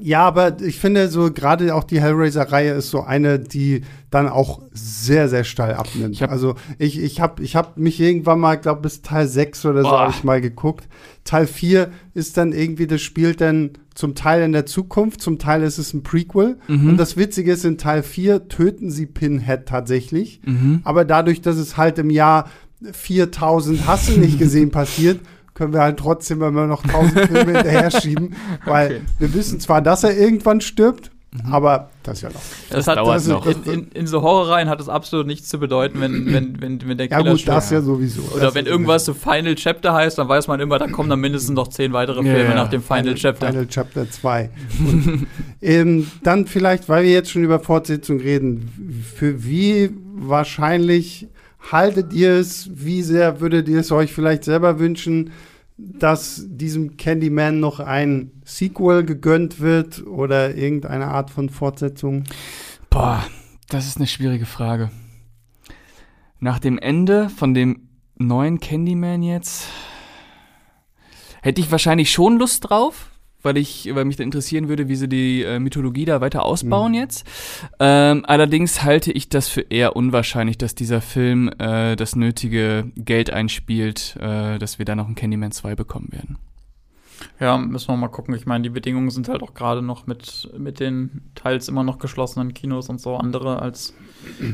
Ja, aber ich finde so gerade auch die Hellraiser-Reihe ist so eine, die dann auch sehr, sehr steil abnimmt. Ich also ich, ich habe ich hab mich irgendwann mal, glaube bis Teil 6 oder so habe ich mal geguckt. Teil 4 ist dann irgendwie, das spielt dann zum Teil in der Zukunft, zum Teil ist es ein Prequel. Mhm. Und das Witzige ist, in Teil 4 töten sie Pinhead tatsächlich. Mhm. Aber dadurch, dass es halt im Jahr 4000 Hasse nicht gesehen passiert, können wir halt trotzdem immer noch 1000 Filme hinterher schieben, weil Okay. wir wissen zwar, dass er irgendwann stirbt, aber das ist ja noch. Das, Das hat, dauert das noch. In, in, in so Horrorreihen hat es absolut nichts zu bedeuten, wenn, wenn, wenn, wenn der Ja Killer gut, stirbt. das ja sowieso. Oder Das wenn irgendwas so Final Chapter heißt, dann weiß man immer, da kommen dann mindestens noch zehn weitere Ja, Filme ja. nach dem Final, Chapter. Final Chapter 2. Und, ähm, dann vielleicht, weil wir jetzt schon über Fortsetzung reden, für wie wahrscheinlich haltet ihr es, wie sehr würdet ihr es euch vielleicht selber wünschen, dass diesem Candyman noch ein Sequel gegönnt wird oder irgendeine Art von Fortsetzung? Boah, das ist eine schwierige Frage. Nach dem Ende von dem neuen Candyman jetzt hätte ich wahrscheinlich schon Lust drauf, weil ich, weil mich da interessieren würde, wie sie die äh, Mythologie da weiter ausbauen Mhm. jetzt. Ähm, allerdings halte ich das für eher unwahrscheinlich, dass dieser Film äh, das nötige Geld einspielt, äh, dass wir da noch einen Candyman 2 bekommen werden. Ja, müssen wir mal gucken. Ich meine, die Bedingungen sind halt auch gerade noch mit, mit den teils immer noch geschlossenen Kinos und so andere als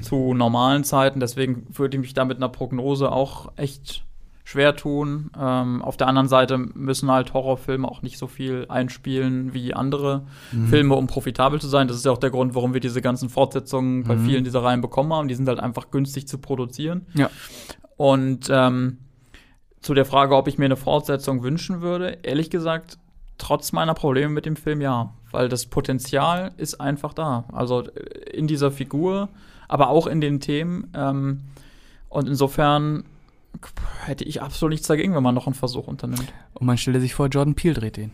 zu normalen Zeiten. Deswegen würde ich mich da mit einer Prognose auch echt schwer tun. Ähm, auf der anderen Seite müssen halt Horrorfilme auch nicht so viel einspielen wie andere mhm. Filme, um profitabel zu sein. Das ist ja auch der Grund, warum wir diese ganzen Fortsetzungen mhm. bei vielen dieser Reihen bekommen haben. Die sind halt einfach günstig zu produzieren. Ja. Und ähm, zu der Frage, ob ich mir eine Fortsetzung wünschen würde, ehrlich gesagt, trotz meiner Probleme mit dem Film ja, weil das Potenzial ist einfach da. Also äh, in dieser Figur, aber auch in den Themen. Ähm, und insofern hätte ich absolut nichts dagegen, wenn man noch einen Versuch unternimmt. Und man stelle sich vor, Jordan Peele dreht den.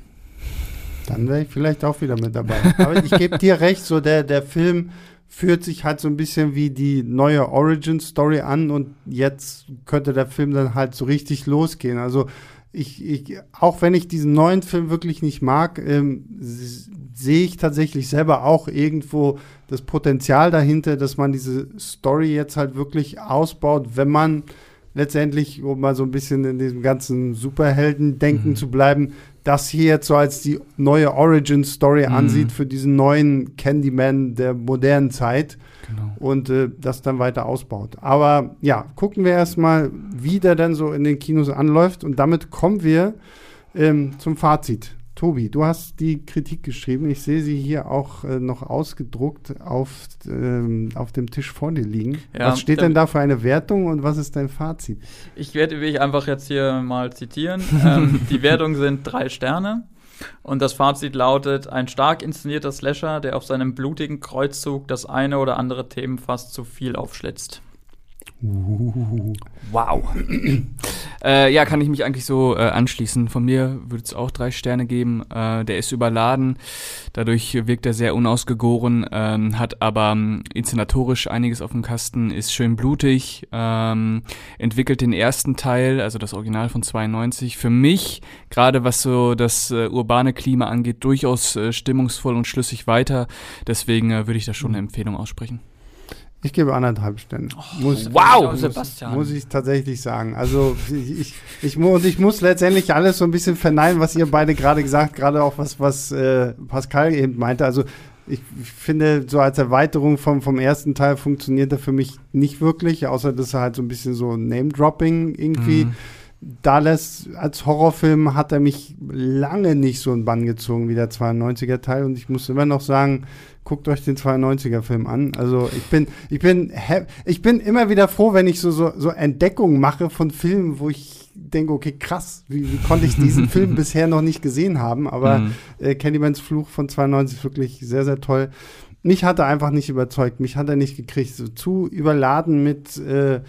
Dann wäre ich vielleicht auch wieder mit dabei. Aber ich gebe dir recht, so der, der Film fühlt sich halt so ein bisschen wie die neue Origin-Story an und jetzt könnte der Film dann halt so richtig losgehen. Also ich, ich auch wenn ich diesen neuen Film wirklich nicht mag, ähm, sehe ich tatsächlich selber auch irgendwo das Potenzial dahinter, dass man diese Story jetzt halt wirklich ausbaut, wenn man letztendlich, um mal so ein bisschen in diesem ganzen Superhelden-Denken mhm. zu bleiben, das hier jetzt so als die neue Origin-Story mhm. ansieht für diesen neuen Candyman der modernen Zeit genau. und äh, das dann weiter ausbaut. Aber ja, gucken wir erstmal, wie der dann so in den Kinos anläuft und damit kommen wir ähm, zum Fazit. Tobi, du hast die Kritik geschrieben. Ich sehe sie hier auch äh, noch ausgedruckt auf, ähm, auf dem Tisch vor dir liegen. Ja, was steht denn da für eine Wertung und was ist dein Fazit? Ich werde will ich einfach jetzt hier mal zitieren. ähm, die Wertung sind drei Sterne. Und das Fazit lautet: Ein stark inszenierter Slasher, der auf seinem blutigen Kreuzzug das eine oder andere Themenfass zu viel aufschlitzt. Wow. äh, ja, kann ich mich eigentlich so äh, anschließen. Von mir würde es auch drei Sterne geben. Äh, der ist überladen, dadurch wirkt er sehr unausgegoren, ähm, hat aber ähm, inszenatorisch einiges auf dem Kasten, ist schön blutig, ähm, entwickelt den ersten Teil, also das Original von 92, für mich, gerade was so das äh, urbane Klima angeht, durchaus äh, stimmungsvoll und schlüssig weiter. Deswegen äh, würde ich da schon eine Empfehlung aussprechen. Ich gebe anderthalb Sterne. Oh, muss, wow, muss, Sebastian. Muss ich tatsächlich sagen. Also ich, ich, und ich muss letztendlich alles so ein bisschen verneinen, was ihr beide gerade gesagt, gerade auch was, was äh, Pascal eben meinte. Also ich finde, so als Erweiterung vom, vom ersten Teil funktioniert er für mich nicht wirklich, außer dass er halt so ein bisschen so Name-Dropping irgendwie mhm. Da lässt. Als Horrorfilm hat er mich lange nicht so in Bann gezogen wie der 92er Teil und ich muss immer noch sagen, guckt euch den 92er-Film an. Also ich bin, ich bin, ich bin immer wieder froh, wenn ich so, so, so Entdeckungen mache von Filmen, wo ich denke, okay, krass, wie, wie konnte ich diesen Film bisher noch nicht gesehen haben? Aber mhm. äh, Candymans Fluch von 92 ist wirklich sehr, sehr toll. Mich hat er einfach nicht überzeugt, mich hat er nicht gekriegt. So zu überladen mit äh,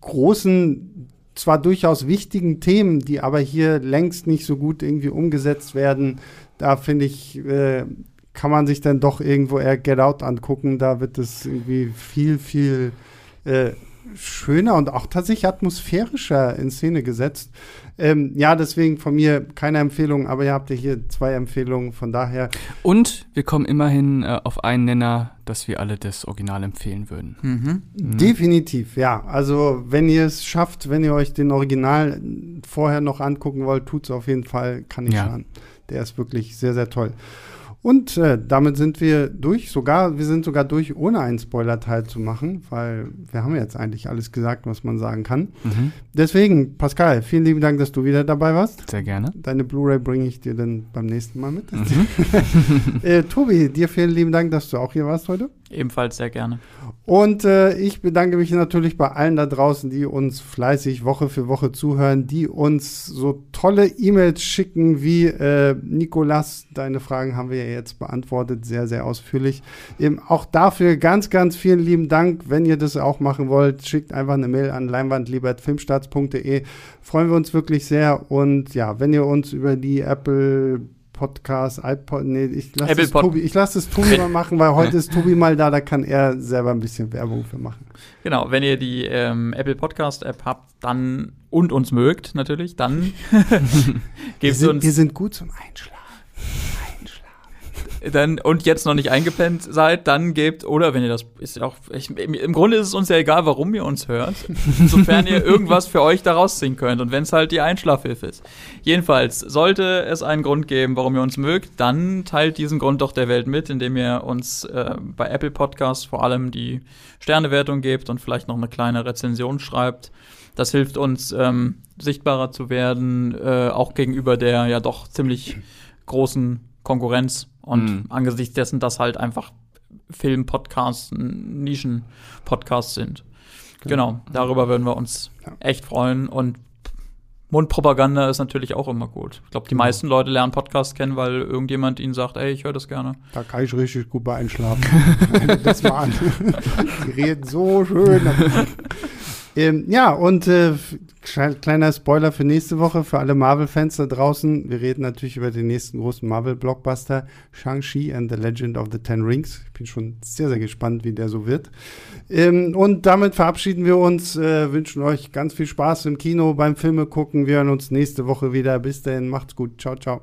großen, zwar durchaus wichtigen Themen, die aber hier längst nicht so gut irgendwie umgesetzt werden. Da finde ich, äh, kann man sich dann doch irgendwo eher Get Out angucken. Da wird es irgendwie viel, viel äh, schöner und auch tatsächlich atmosphärischer in Szene gesetzt. Ähm, ja, deswegen von mir keine Empfehlung, aber ihr habt ja hier zwei Empfehlungen, von daher. Und wir kommen immerhin äh, auf einen Nenner, dass wir alle das Original empfehlen würden. Mhm. Mhm. Definitiv, ja. Also, wenn ihr es schafft, wenn ihr euch den Original vorher noch angucken wollt, tut es auf jeden Fall, kann ich ja. schaden. Der ist wirklich sehr, sehr toll. Und äh, damit sind wir durch, sogar, wir sind sogar durch, ohne einen Spoiler-Teil zu machen, weil wir haben jetzt eigentlich alles gesagt, was man sagen kann. Mhm. Deswegen, Pascal, vielen lieben Dank, dass du wieder dabei warst. Sehr gerne. Deine Blu-ray bringe ich dir dann beim nächsten Mal mit. Mhm. äh, Tobi, dir vielen lieben Dank, dass du auch hier warst heute. Ebenfalls sehr gerne. Und äh, ich bedanke mich natürlich bei allen da draußen, die uns fleißig Woche für Woche zuhören, die uns so tolle E-Mails schicken wie äh, Nikolas. Deine Fragen haben wir ja jetzt beantwortet, sehr, sehr ausführlich. Eben auch dafür ganz, ganz vielen lieben Dank. Wenn ihr das auch machen wollt, schickt einfach eine Mail an leinwandliebertfilmstarts.de. Freuen wir uns wirklich sehr. Und ja, wenn ihr uns über die Apple Podcast, iPod, nee, ich lasse es, Tobi, ich lass es Tobi mal machen, weil heute ist Tobi mal da, da kann er selber ein bisschen Werbung für machen. Genau, wenn ihr die ähm, Apple Podcast App habt, dann und uns mögt natürlich, dann gebt wir sind, uns. Wir sind gut zum Einschlafen. Dann und jetzt noch nicht eingepennt seid, dann gebt oder wenn ihr das ist auch ich, im Grunde ist es uns ja egal, warum ihr uns hört, sofern ihr irgendwas für euch daraus ziehen könnt und wenn es halt die Einschlafhilfe ist. Jedenfalls sollte es einen Grund geben, warum ihr uns mögt, dann teilt diesen Grund doch der Welt mit, indem ihr uns äh, bei Apple Podcasts vor allem die Sternewertung gebt und vielleicht noch eine kleine Rezension schreibt. Das hilft uns, ähm, sichtbarer zu werden, äh, auch gegenüber der ja doch ziemlich großen Konkurrenz. Und mhm. angesichts dessen, dass halt einfach Film-Podcasts, Nischen-Podcasts sind. Genau. genau, darüber würden wir uns ja. echt freuen. Und Mundpropaganda ist natürlich auch immer gut. Ich glaube, die ja. meisten Leute lernen Podcasts kennen, weil irgendjemand ihnen sagt, ey, ich höre das gerne. Da kann ich richtig gut bei einschlafen. das an. Die reden so schön. Ähm, ja, und äh, kleiner Spoiler für nächste Woche, für alle Marvel-Fans da draußen. Wir reden natürlich über den nächsten großen Marvel-Blockbuster, Shang-Chi and the Legend of the Ten Rings. Ich bin schon sehr, sehr gespannt, wie der so wird. Ähm, und damit verabschieden wir uns, äh, wünschen euch ganz viel Spaß im Kino beim Filme gucken. Wir hören uns nächste Woche wieder. Bis dahin, macht's gut. Ciao, ciao.